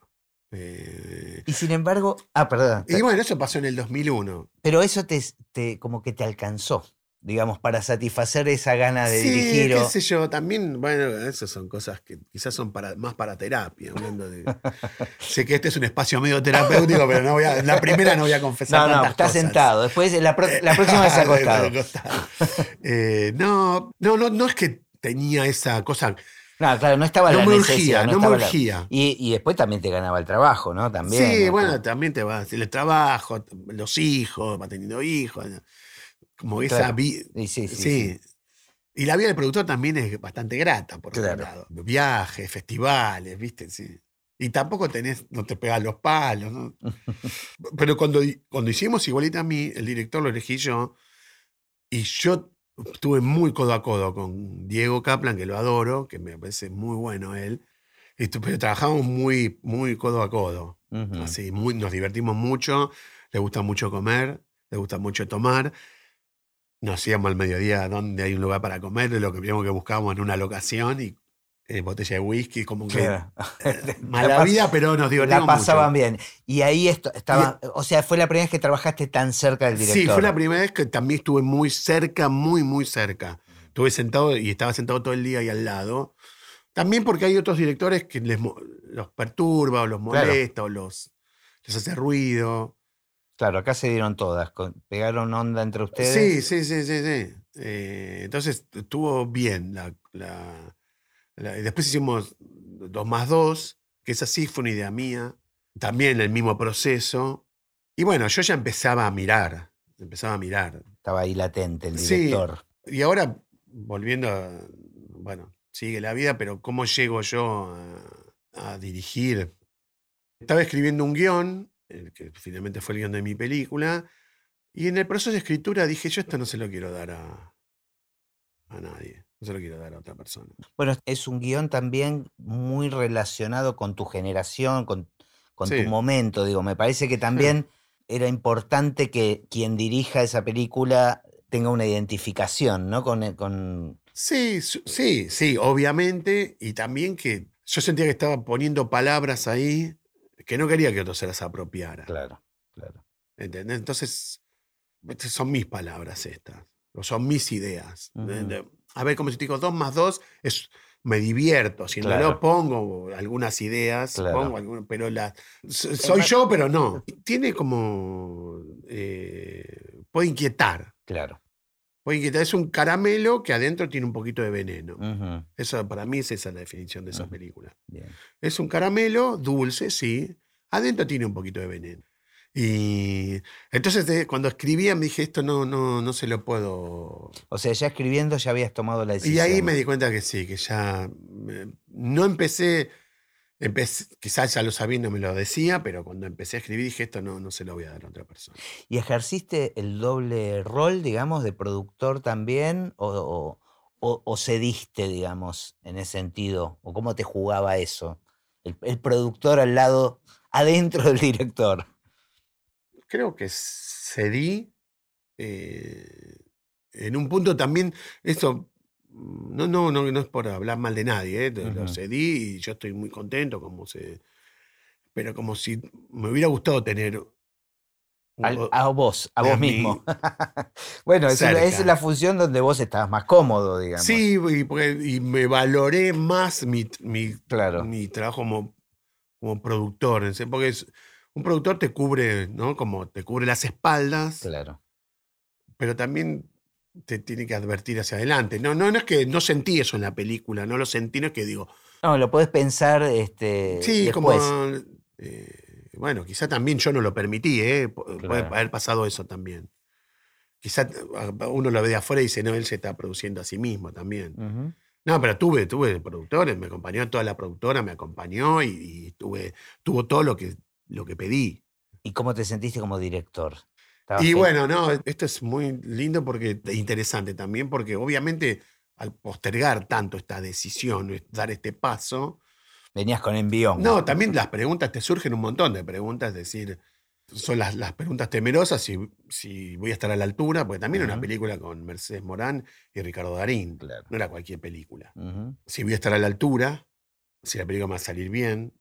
Eh, Y sin embargo, ah, perdón. y bueno, eso pasó en el 2001. Pero eso te, te- como que te alcanzó, digamos, para satisfacer esa gana de sí, dirigir. qué o- sé yo, también, bueno, esas son cosas que quizás son para, más para terapia. Hablando de, sé que este es un espacio medio terapéutico, pero no voy a, la primera no voy a confesar. No, no, está cosas. sentado. Después, la, pro- la próxima vez acostado. Eh, no, no, no, no es que tenía esa cosa. No, claro, no estaba No la me urgía, no me estaba la- urgía. Y, y después también te ganaba el trabajo, ¿no? También. sí, ¿no? bueno, también te va a decir el trabajo, los hijos, va teniendo hijos. Como esa Claro. vi- Y sí, sí, Sí. sí. Y la vida del productor también es bastante grata, por otro Claro. lado. Viajes, festivales, ¿viste? Sí. Y tampoco tenés, no te pegas los palos, ¿no? Pero cuando, cuando hicimos Igualita a mí, el director lo elegí yo, y yo estuve muy codo a codo con Diego Kaplan, que lo adoro, que me parece muy bueno él, y pero trabajamos muy, muy codo a codo. Ujú. Así, muy, nos divertimos mucho, le gusta mucho comer, le gusta mucho tomar. Nos íbamos al mediodía donde hay un lugar para comer, lo que primero que buscábamos en una locación y eh, botella de whisky, como que Claro. eh, mala vida, pero nos divertimos La pasaban mucho. bien. Y ahí esto, estaba, o sea, fue la primera vez que trabajaste tan cerca del director. Sí, fue la primera vez que también estuve muy cerca, muy, muy cerca. Estuve sentado y estaba sentado todo el día ahí al lado. También porque hay otros directores que les, los perturba o los Claro. molesta o los, les hace ruido. Claro, acá se dieron todas. pegaron onda entre Sí, ustedes. sí, sí, sí, sí. Eh, entonces estuvo bien. La, la- la- y después hicimos dos más dos, que esa sí fue una idea mía. También el mismo proceso. Y bueno, yo ya empezaba a mirar. Empezaba a mirar. Estaba ahí latente el Sí. director. Y ahora, volviendo a. Bueno, sigue la vida, pero ¿cómo llego yo a, a dirigir? Estaba escribiendo un guion, el que finalmente fue el guion de mi película, y en el proceso de escritura dije: Yo esto no se lo quiero dar a, a nadie, no se lo quiero dar a otra persona. Bueno, es un guion también muy relacionado con tu generación, con, con Sí. tu momento. Digo, me parece que también era importante que quien dirija esa película tenga una identificación, ¿no? Con, eh, con Sí, sí, sí, obviamente, y también que yo sentía que estaba poniendo palabras ahí que no quería que otro se las apropiara. claro, claro. ¿Entendés? Entonces, estas son mis palabras estas, o son mis ideas. A ver, como si te digo, dos más dos, es, me divierto. Si no Claro. lo pongo algunas ideas, Claro. pongo algunas, pero la, so- soy más- yo, pero no. Tiene como, eh, puede inquietar. Claro. Porque es un caramelo que adentro tiene un poquito de veneno. Ujú, Eso para mí es esa la definición de esa Ujú. película. bien. Es un caramelo dulce, sí. Adentro tiene un poquito de veneno. Y entonces cuando escribía me dije, esto no, no, no se lo puedo... O sea, ya escribiendo ya habías tomado la decisión. Y ahí me di cuenta que sí, que ya... no empecé, empecé, quizás ya lo sabía y no me lo decía, pero cuando empecé a escribir dije, esto no, no se lo voy a dar a otra persona. ¿Y ejerciste el doble rol, digamos, de productor también? ¿O, o- o- cediste, digamos, en ese sentido? ¿O cómo te jugaba eso? El, el productor al lado, adentro del director. creo que cedí eh, en un punto también, eso no, no, no, no es por hablar mal de nadie, eh, lo cedí y yo estoy muy contento, como se, pero como si me hubiera gustado tener Al- a vos, a vos mismo. bueno, es, es la función donde vos estabas más cómodo, digamos. Sí, y, porque- y me valoré más mi, mi, Claro. mi trabajo como, como productor, se- porque es, un productor te cubre, ¿no? Como te cubre las espaldas, Claro. pero también te tiene que advertir hacia adelante. No, no, no es que no sentí eso en la película, no lo sentí, no es que digo, No, lo podés pensar este, sí, después. como, eh, bueno, quizá también yo no lo permití, ¿eh? Pu- puede Claro. haber pasado eso también. Quizá uno lo ve de afuera y dice, no, él se está produciendo a sí mismo también. No, pero tuve, tuve productores, me acompañó toda la productora, me acompañó y, y tuve, tuvo todo lo que, lo que pedí. ¿Y cómo te sentiste como director? ¿Estabas Y bueno, no, esto es muy lindo porque e interesante también, porque obviamente al postergar tanto esta decisión, dar este paso, Venías con envión. no, también las preguntas, te surgen un montón de preguntas, es decir, son las, las preguntas temerosas, si, si voy a estar a la altura, porque también era una película con Mercedes Morán y Ricardo Darín, Claro. no era cualquier película. Si voy a estar a la altura, si la película va a salir bien,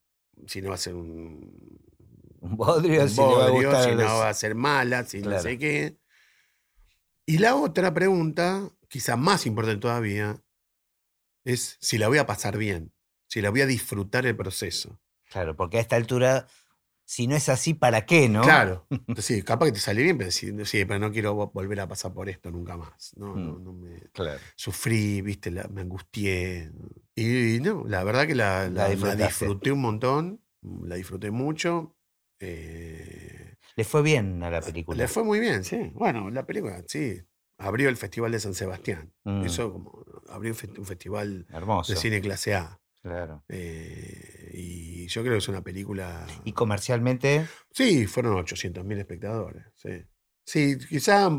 si no va a ser un, Un bodrio, un si le va a gustar si no los- va a ser mala, si no Claro. sé qué. Y la otra pregunta, quizá más importante todavía, es si la voy a pasar bien, si la voy a disfrutar el proceso. Claro, porque a esta altura, si no es así, ¿para qué, no? Claro, sí, capaz que te sale bien, pero sí, sí, pero no quiero vo- volver a pasar por esto nunca más. No, no, Mm. no me Claro. sufrí, viste, la- me angustié. Y, no, la verdad que la, La la- disfruté un montón, la disfruté mucho. Eh, Le fue bien a la película. Le fue muy bien, sí. Bueno, la película, sí. Abrió el Festival de San Sebastián. Mm, Eso como abrió un, fe- un festival hermoso. de cine clase A. Claro. Eh, y yo creo que es una película... Y comercialmente, Sí, fueron 800.000 espectadores, sí. Sí, quizá...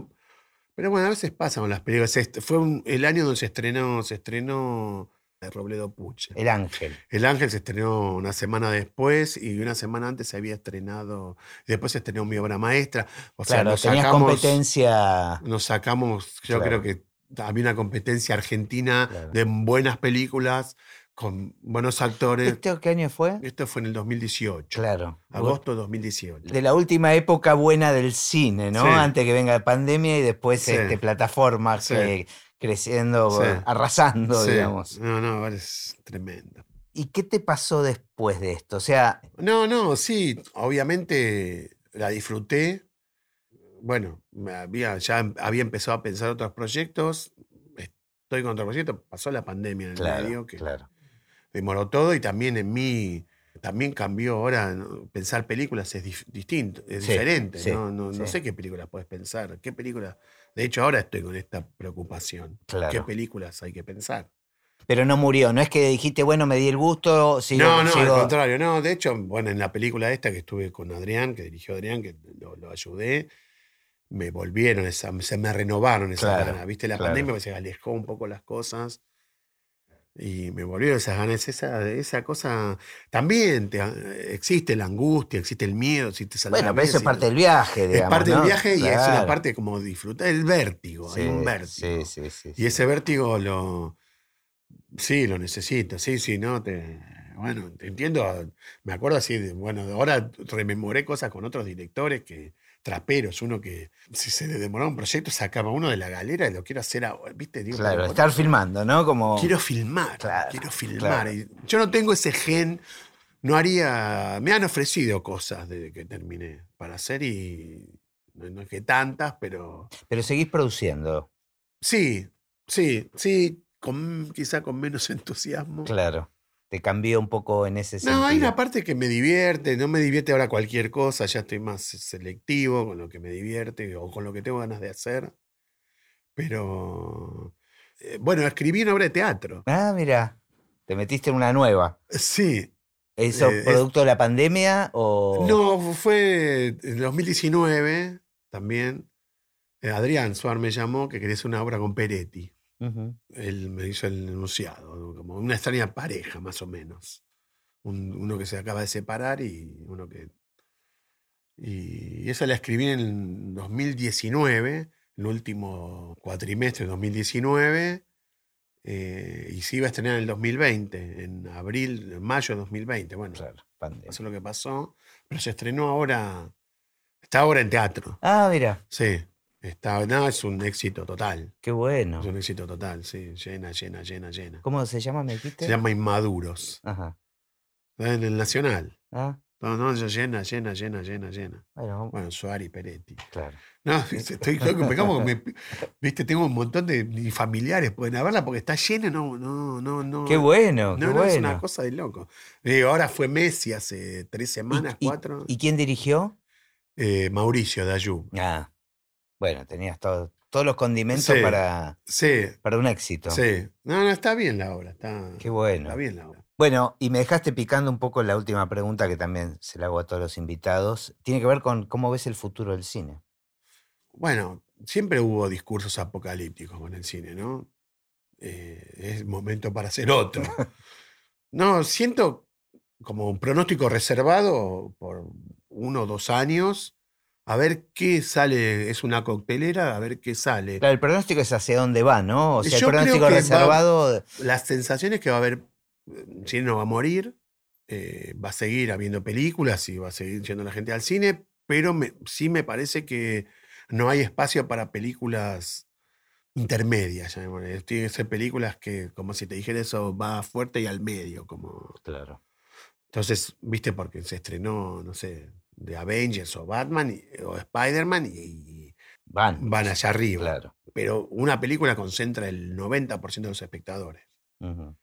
Pero bueno, a veces pasa con las películas. Este fue un- el año donde se estrenó, se estrenó de Robledo Puch. El Ángel. El Ángel se estrenó una semana después y una semana antes se había estrenado, y después se estrenó mi obra maestra. O sea, claro, nos tenías sacamos, competencia. nos sacamos, yo Claro. creo que había una competencia argentina Claro. de buenas películas, con buenos actores. ¿Esto qué año fue? Esto fue en el 2018, Claro. agosto de 2018. De la última época buena del cine, ¿no? Sí. Antes que venga la pandemia y después Sí. este, plataformas Sí. que- creciendo, Sí. arrasando, Sí. digamos. No, no, es tremendo. ¿Y qué te pasó después de esto? O sea, No, no, sí, obviamente la disfruté. Bueno, había, ya había empezado a pensar otros proyectos. Estoy con otro proyecto. Pasó la pandemia en el claro, medio, que claro. demoró todo y también en mí, también cambió ahora. ¿no? Pensar películas es dif- distinto, es Sí, diferente. ¿no? No, no sé qué películas puedes pensar. ¿Qué películas? De hecho, ahora estoy con esta preocupación. ¿Qué Claro. películas hay que pensar? Pero no murió, no es que dijiste, bueno, me di el gusto, sigo, no, no, sigo- al contrario, no. De hecho, bueno, en la película esta que estuve con Adrián, que dirigió Adrián, que lo, lo ayudé, me volvieron, esa- se me renovaron esas Claro. Viste, la claro. pandemia se alejó un poco las cosas y me volvieron esas ganas. Esa, esa cosa también te- existe la angustia, existe el miedo, existe Bueno, pero eso es parte del viaje, Es digamos. parte del viaje y es una parte como disfrutar el vértigo. hay un vértigo. Sí, sí, sí. Y ese vértigo lo. Sí, lo necesito. Sí, sí, no. Te, bueno, te entiendo. Me acuerdo así de. Bueno, ahora rememoré cosas con otros directores que. Traperos, uno que si se le demoraba un proyecto sacaba uno de la galera y lo quiero hacer ahora. ¿Viste? Digo, Claro, estar filmando, ¿no? Como. Quiero filmar. Claro, quiero filmar. claro. Y yo no tengo ese gen. No haría. Me han ofrecido cosas desde que terminé para hacer y. No, no es que tantas, pero. Pero seguís produciendo. Sí, sí, sí, con, quizá con menos entusiasmo. Claro. Te cambió un poco en ese sentido. No, hay una parte que me divierte, no me divierte ahora cualquier cosa, ya estoy más selectivo con lo que me divierte o con lo que tengo ganas de hacer. Pero, eh, bueno, escribí una obra de teatro. Ah, mira, te metiste en una nueva. Sí. ¿Eso Eh, es- producto de la pandemia o...? No, fue en 2019 también. eh, Adrián Suar me llamó que quería hacer una obra con Peretti. Ujú. Él me hizo el enunciado, como una extraña pareja, más o menos. Un- uno que se acaba de separar y uno que. Y esa la escribí en 2019, el último cuatrimestre de 2019, eh, y se iba a estrenar en el 2020, en abril, en mayo de 2020. Bueno, Claro, pandemia. pasó lo que pasó, pero se estrenó ahora. Está ahora en teatro. Ah, mira, Sí. Está, no, es un éxito total. qué bueno. Es un éxito total, sí. Llena, llena, llena, llena. ¿Cómo se llama, me dijiste? Se llama Inmaduros. Ajá. Está En el Nacional. Ah, No, no, llena, llena, llena, llena, llena. bueno, Bueno, Suárez y Peretti. claro. No, estoy que me, como me- viste, tengo un montón de familiares pueden verla porque está llena, no, no, no, no. Qué bueno, qué No, no, es una bueno. cosa de loco. Digo, ahora fue Messi hace tres ¿Y- semanas, y- cuatro. ¿Y quién dirigió? Eh, Mauricio Dayú. Ah, bueno, tenías todo- todos los condimentos Sí. para, Sí, para un éxito. sí. No, no, está bien la obra. Está, Qué bueno. Está bien la obra. Bueno, y me dejaste picando un poco la última pregunta que también se la hago a todos los invitados. Tiene que ver con cómo ves el futuro del cine. Bueno, siempre hubo discursos apocalípticos con el cine, ¿no? Eh, es momento para hacer otro. No, siento como un pronóstico reservado por uno o dos años, a ver qué sale, es una coctelera, a ver qué sale. Claro, el pronóstico es hacia dónde va, ¿no? O sea, Yo el pronóstico que va- reservado. Las sensaciones que va a haber, eh, cine no va a morir, eh, va a seguir habiendo películas y va a seguir yendo la gente al cine, pero me- sí me parece que no hay espacio para películas intermedias, llamémosle. Tiene que ser películas que, como si te dijera eso, va fuerte y al medio, como... Claro. Entonces, viste, porque se estrenó, no sé, de Avengers o Batman y- o Spider-Man y, Van. van allá arriba. Claro. Pero una película concentra el 90% de los espectadores. Ujú,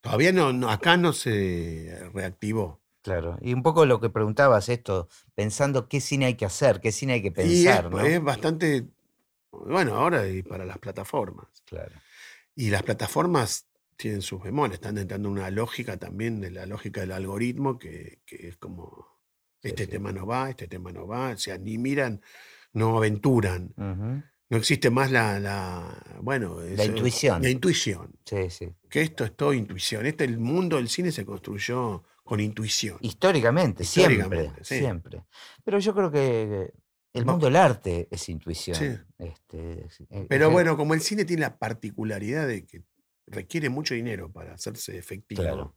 Todavía no, no- acá no se reactivó. Claro. Y un poco lo que preguntabas, esto, pensando qué cine hay que hacer, qué cine hay que y es, pensar, ¿no? es bastante, bueno, ahora y para las plataformas. Claro. Y las plataformas tienen sus bemoles, están entrando en una lógica también de la lógica del algoritmo que, que es como, este sí. tema no va, este tema no va, o sea, ni miran, no aventuran. No existe más la, la bueno, La eso- intuición. La intuición. Sí, sí. Que esto es todo intuición. Este, el mundo del cine se construyó con intuición. Históricamente, siempre, sí. siempre. Pero yo creo que el mundo del arte es intuición. Sí. Este, es- Pero es- bueno, como el cine tiene la particularidad de que requiere mucho dinero para hacerse efectivo. Claro.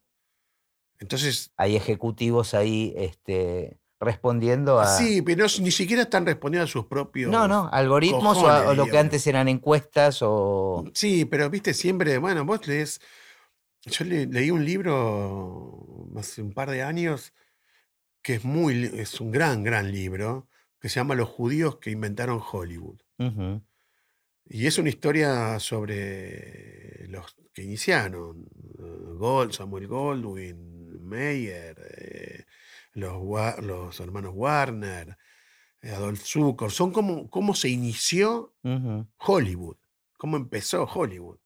Entonces, hay ejecutivos ahí este, respondiendo a... sí, pero ni siquiera están respondiendo a sus propios. No, no, algoritmos o, a- cojones, o lo que antes eran encuestas o... Sí, pero viste siempre, bueno, vos lees. Yo le- leí un libro hace un par de años que es muy, es un gran, gran libro, que se llama Los judíos que inventaron Hollywood. Y es una historia sobre los que iniciaron, Gold, Samuel Goldwyn, Meyer, eh, los, hermanos Warner, eh, Adolf Zucker, son como cómo se inició. Hollywood, cómo empezó Hollywood.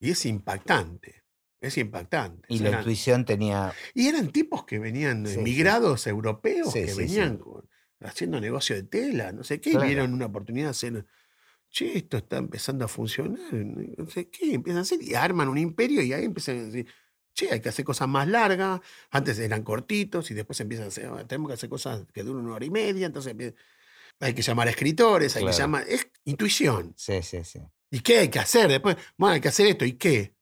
Y es impactante, es impactante. Y O sea, la eran- intuición tenía... y eran tipos que venían, Sí, sí. emigrados europeos, Sí, que venían con- haciendo negocio de tela, no sé qué, y vieron una oportunidad de hacer, che, esto está empezando a funcionar, no sé qué, empiezan a hacer y arman un imperio y ahí empiezan a decir, che, hay que hacer cosas más largas, antes eran cortitos y después empiezan a hacer, "Ah, tenemos que hacer cosas que duran una hora y media, entonces hay que llamar a escritores, hay Claro. que llamar, es intuición. Sí, sí, sí. ¿Y qué hay que hacer? Después, bueno, hay que hacer esto, ¿y qué?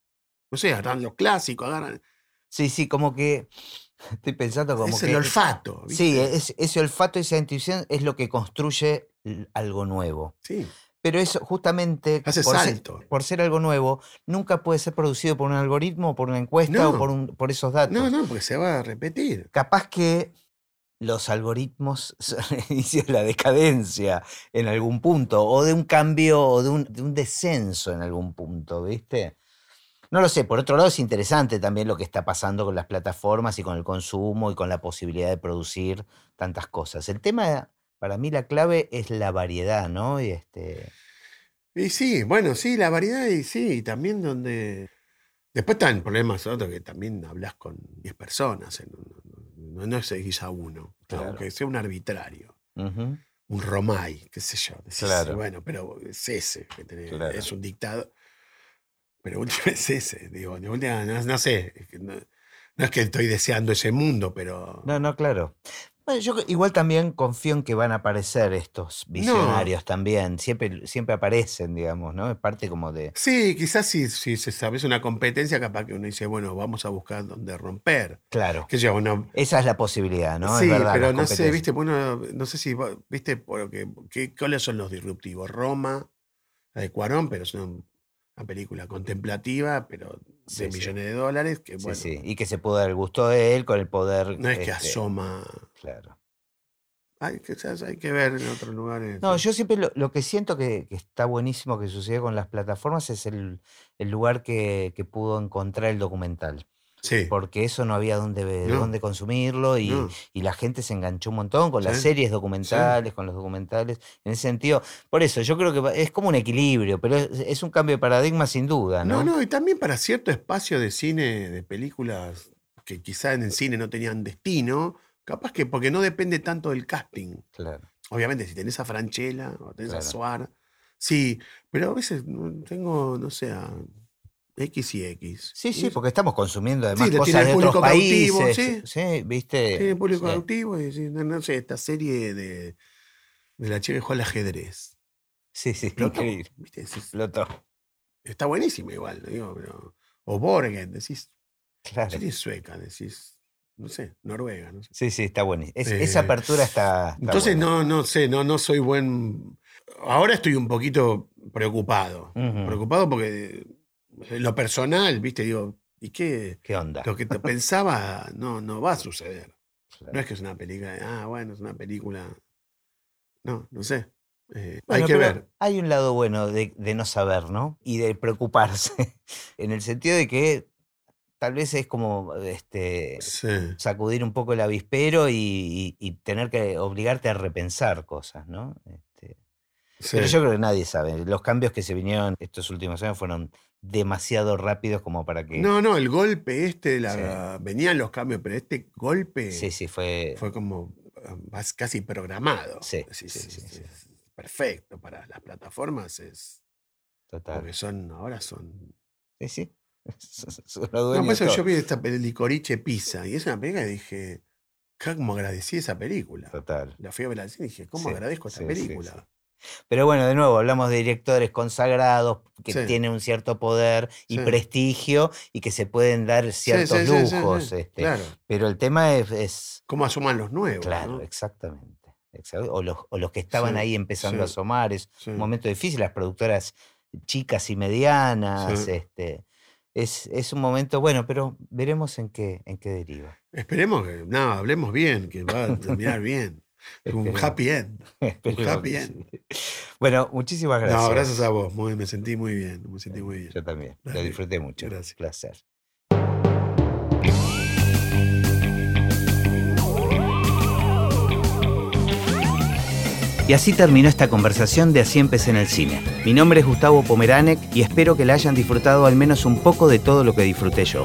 No sé, agarran los clásicos, agarran, Sí, sí, como que... Estoy pensando como es que... el olfato. Sí, es- ese olfato, esa intuición es lo que construye algo nuevo. sí. Pero eso justamente, Hace por ser, salto. por ser algo nuevo, nunca puede ser producido por un algoritmo, por una encuesta o por, un- por esos datos. No, no, porque se va a repetir. Capaz que los algoritmos de la decadencia en algún punto, o de un cambio, o de un, de un descenso en algún punto, ¿viste? No lo sé, por otro lado es interesante también lo que está pasando con las plataformas y con el consumo y con la posibilidad de producir tantas cosas. El tema, para mí la clave es la variedad, ¿no? Y este... Y sí, bueno, sí, la variedad y sí, y también donde... Después están problemas otros que también hablas con 10 personas, en un- no, no seguís a uno, Claro. aunque sea un arbitrario, un Romay, qué sé yo. decís, Claro. Bueno, pero es ese, que tenés- Claro. es un dictado. Pero última es ese, digo, de última, no, no sé, no es que estoy deseando ese mundo, pero... No, no, claro. Bueno, yo igual también confío en que van a aparecer estos visionarios también. Siempre, siempre aparecen, digamos, ¿no? Es parte como de. Sí, quizás si, si se sabes una competencia, capaz que uno dice, bueno, vamos a buscar dónde romper. Claro. Que yo, bueno, Esa es la posibilidad, ¿no? sí, verdad. pero no sé, viste, bueno, no sé si, viste, porque, ¿qué, ¿cuáles son los disruptivos? Roma, la de Cuarón, pero es una, una película contemplativa, pero de Sí, sí. millones de dólares, que bueno, sí. Y que se pudo dar el gusto de él con el poder. no es que este, asoma. Claro. Hay que, ¿sabes? hay que ver en otros lugares. No, yo siempre lo, lo que siento que, que está buenísimo que sucede con las plataformas es el, el lugar que, que pudo encontrar el documental. Sí. Porque eso no había dónde, No. dónde consumirlo y, no. y la gente se enganchó un montón con las Sí, series documentales, con los documentales. En ese sentido, por eso yo creo que es como un equilibrio, pero es, es un cambio de paradigma sin duda, ¿no? No, no, y también para cierto espacio de cine, de películas que quizá en el cine no tenían destino, capaz que porque no depende tanto del casting. Claro. Obviamente, si tenés a Franchella o tenés a. Suar, sí, pero a veces no- tengo, no sé, a X y X. Sí, sí, porque estamos consumiendo además tiene cosas de otros público cautivo, países. sí. Sí, viste. tiene público Sí, cautivo y no, sé, esta serie de, de la chica juega al ajedrez. sí, sí, Explotó, increíble. ¿viste? Decís, Explotó. está buenísima igual, digo, pero- o Borgen, decís, Claro. serie sueca, decís, no sé, Noruega, no sé. Sí, sí, está bueno. Es- Eh, esa apertura está. está Entonces, buena. no, no sé, no, no soy buen. Ahora estoy un poquito preocupado. Preocupado porque lo personal, viste, digo, ¿y qué? ¿Qué onda? Lo que te pensaba no, no va a suceder. Claro. No es que es una película, de, ah, bueno, es una película. No, no sé. Eh, Bueno, hay que ver. Hay un lado bueno de, de no saber, ¿no? Y de preocuparse. en el sentido de que tal vez es como este, Sí. sacudir un poco el avispero y, y- y tener que obligarte a repensar cosas, ¿no? Sí. Pero yo creo que nadie sabe. Los cambios que se vinieron estos últimos años fueron demasiado rápidos como para que. No, no, el golpe este, la, venían los cambios, pero este golpe Sí, sí, fue. fue como ah, casi programado. Sí, sí, sí, sí. perfecto para las plataformas, es Total. porque son, ahora son. Sí, sí. Son los No, yo vi esta peli Licorice Pizza y es una película que dije, ¿cómo agradecí esa película? Total. La fui a ver al cine y dije, ¿cómo Sí, agradezco sí, película? Pero bueno, de nuevo, hablamos de directores consagrados que Sí. tienen un cierto poder y Sí. prestigio y que se pueden dar ciertos sí, lujos. este, Claro. Pero el tema es, es- ¿Cómo asuman los nuevos? claro, ¿no? exactamente. exact- O los, o los que estaban ahí empezando a asomar. Es un momento difícil, las productoras chicas y medianas. Este, es, es un momento bueno, pero veremos en qué, en qué deriva. Esperemos que, no, hablemos bien, que va a terminar bien. Un Esperemos. happy end. Esperemos happy end. Bueno, muchísimas gracias. No, gracias a vos, muy, me sentí muy bien, me sentí muy bien. Yo también. Lo disfruté mucho. gracias. Placer. Y así terminó esta conversación de Así empecé en el cine. Mi nombre es Gustavo Pomeranek y espero que la hayan disfrutado al menos un poco de todo lo que disfruté yo.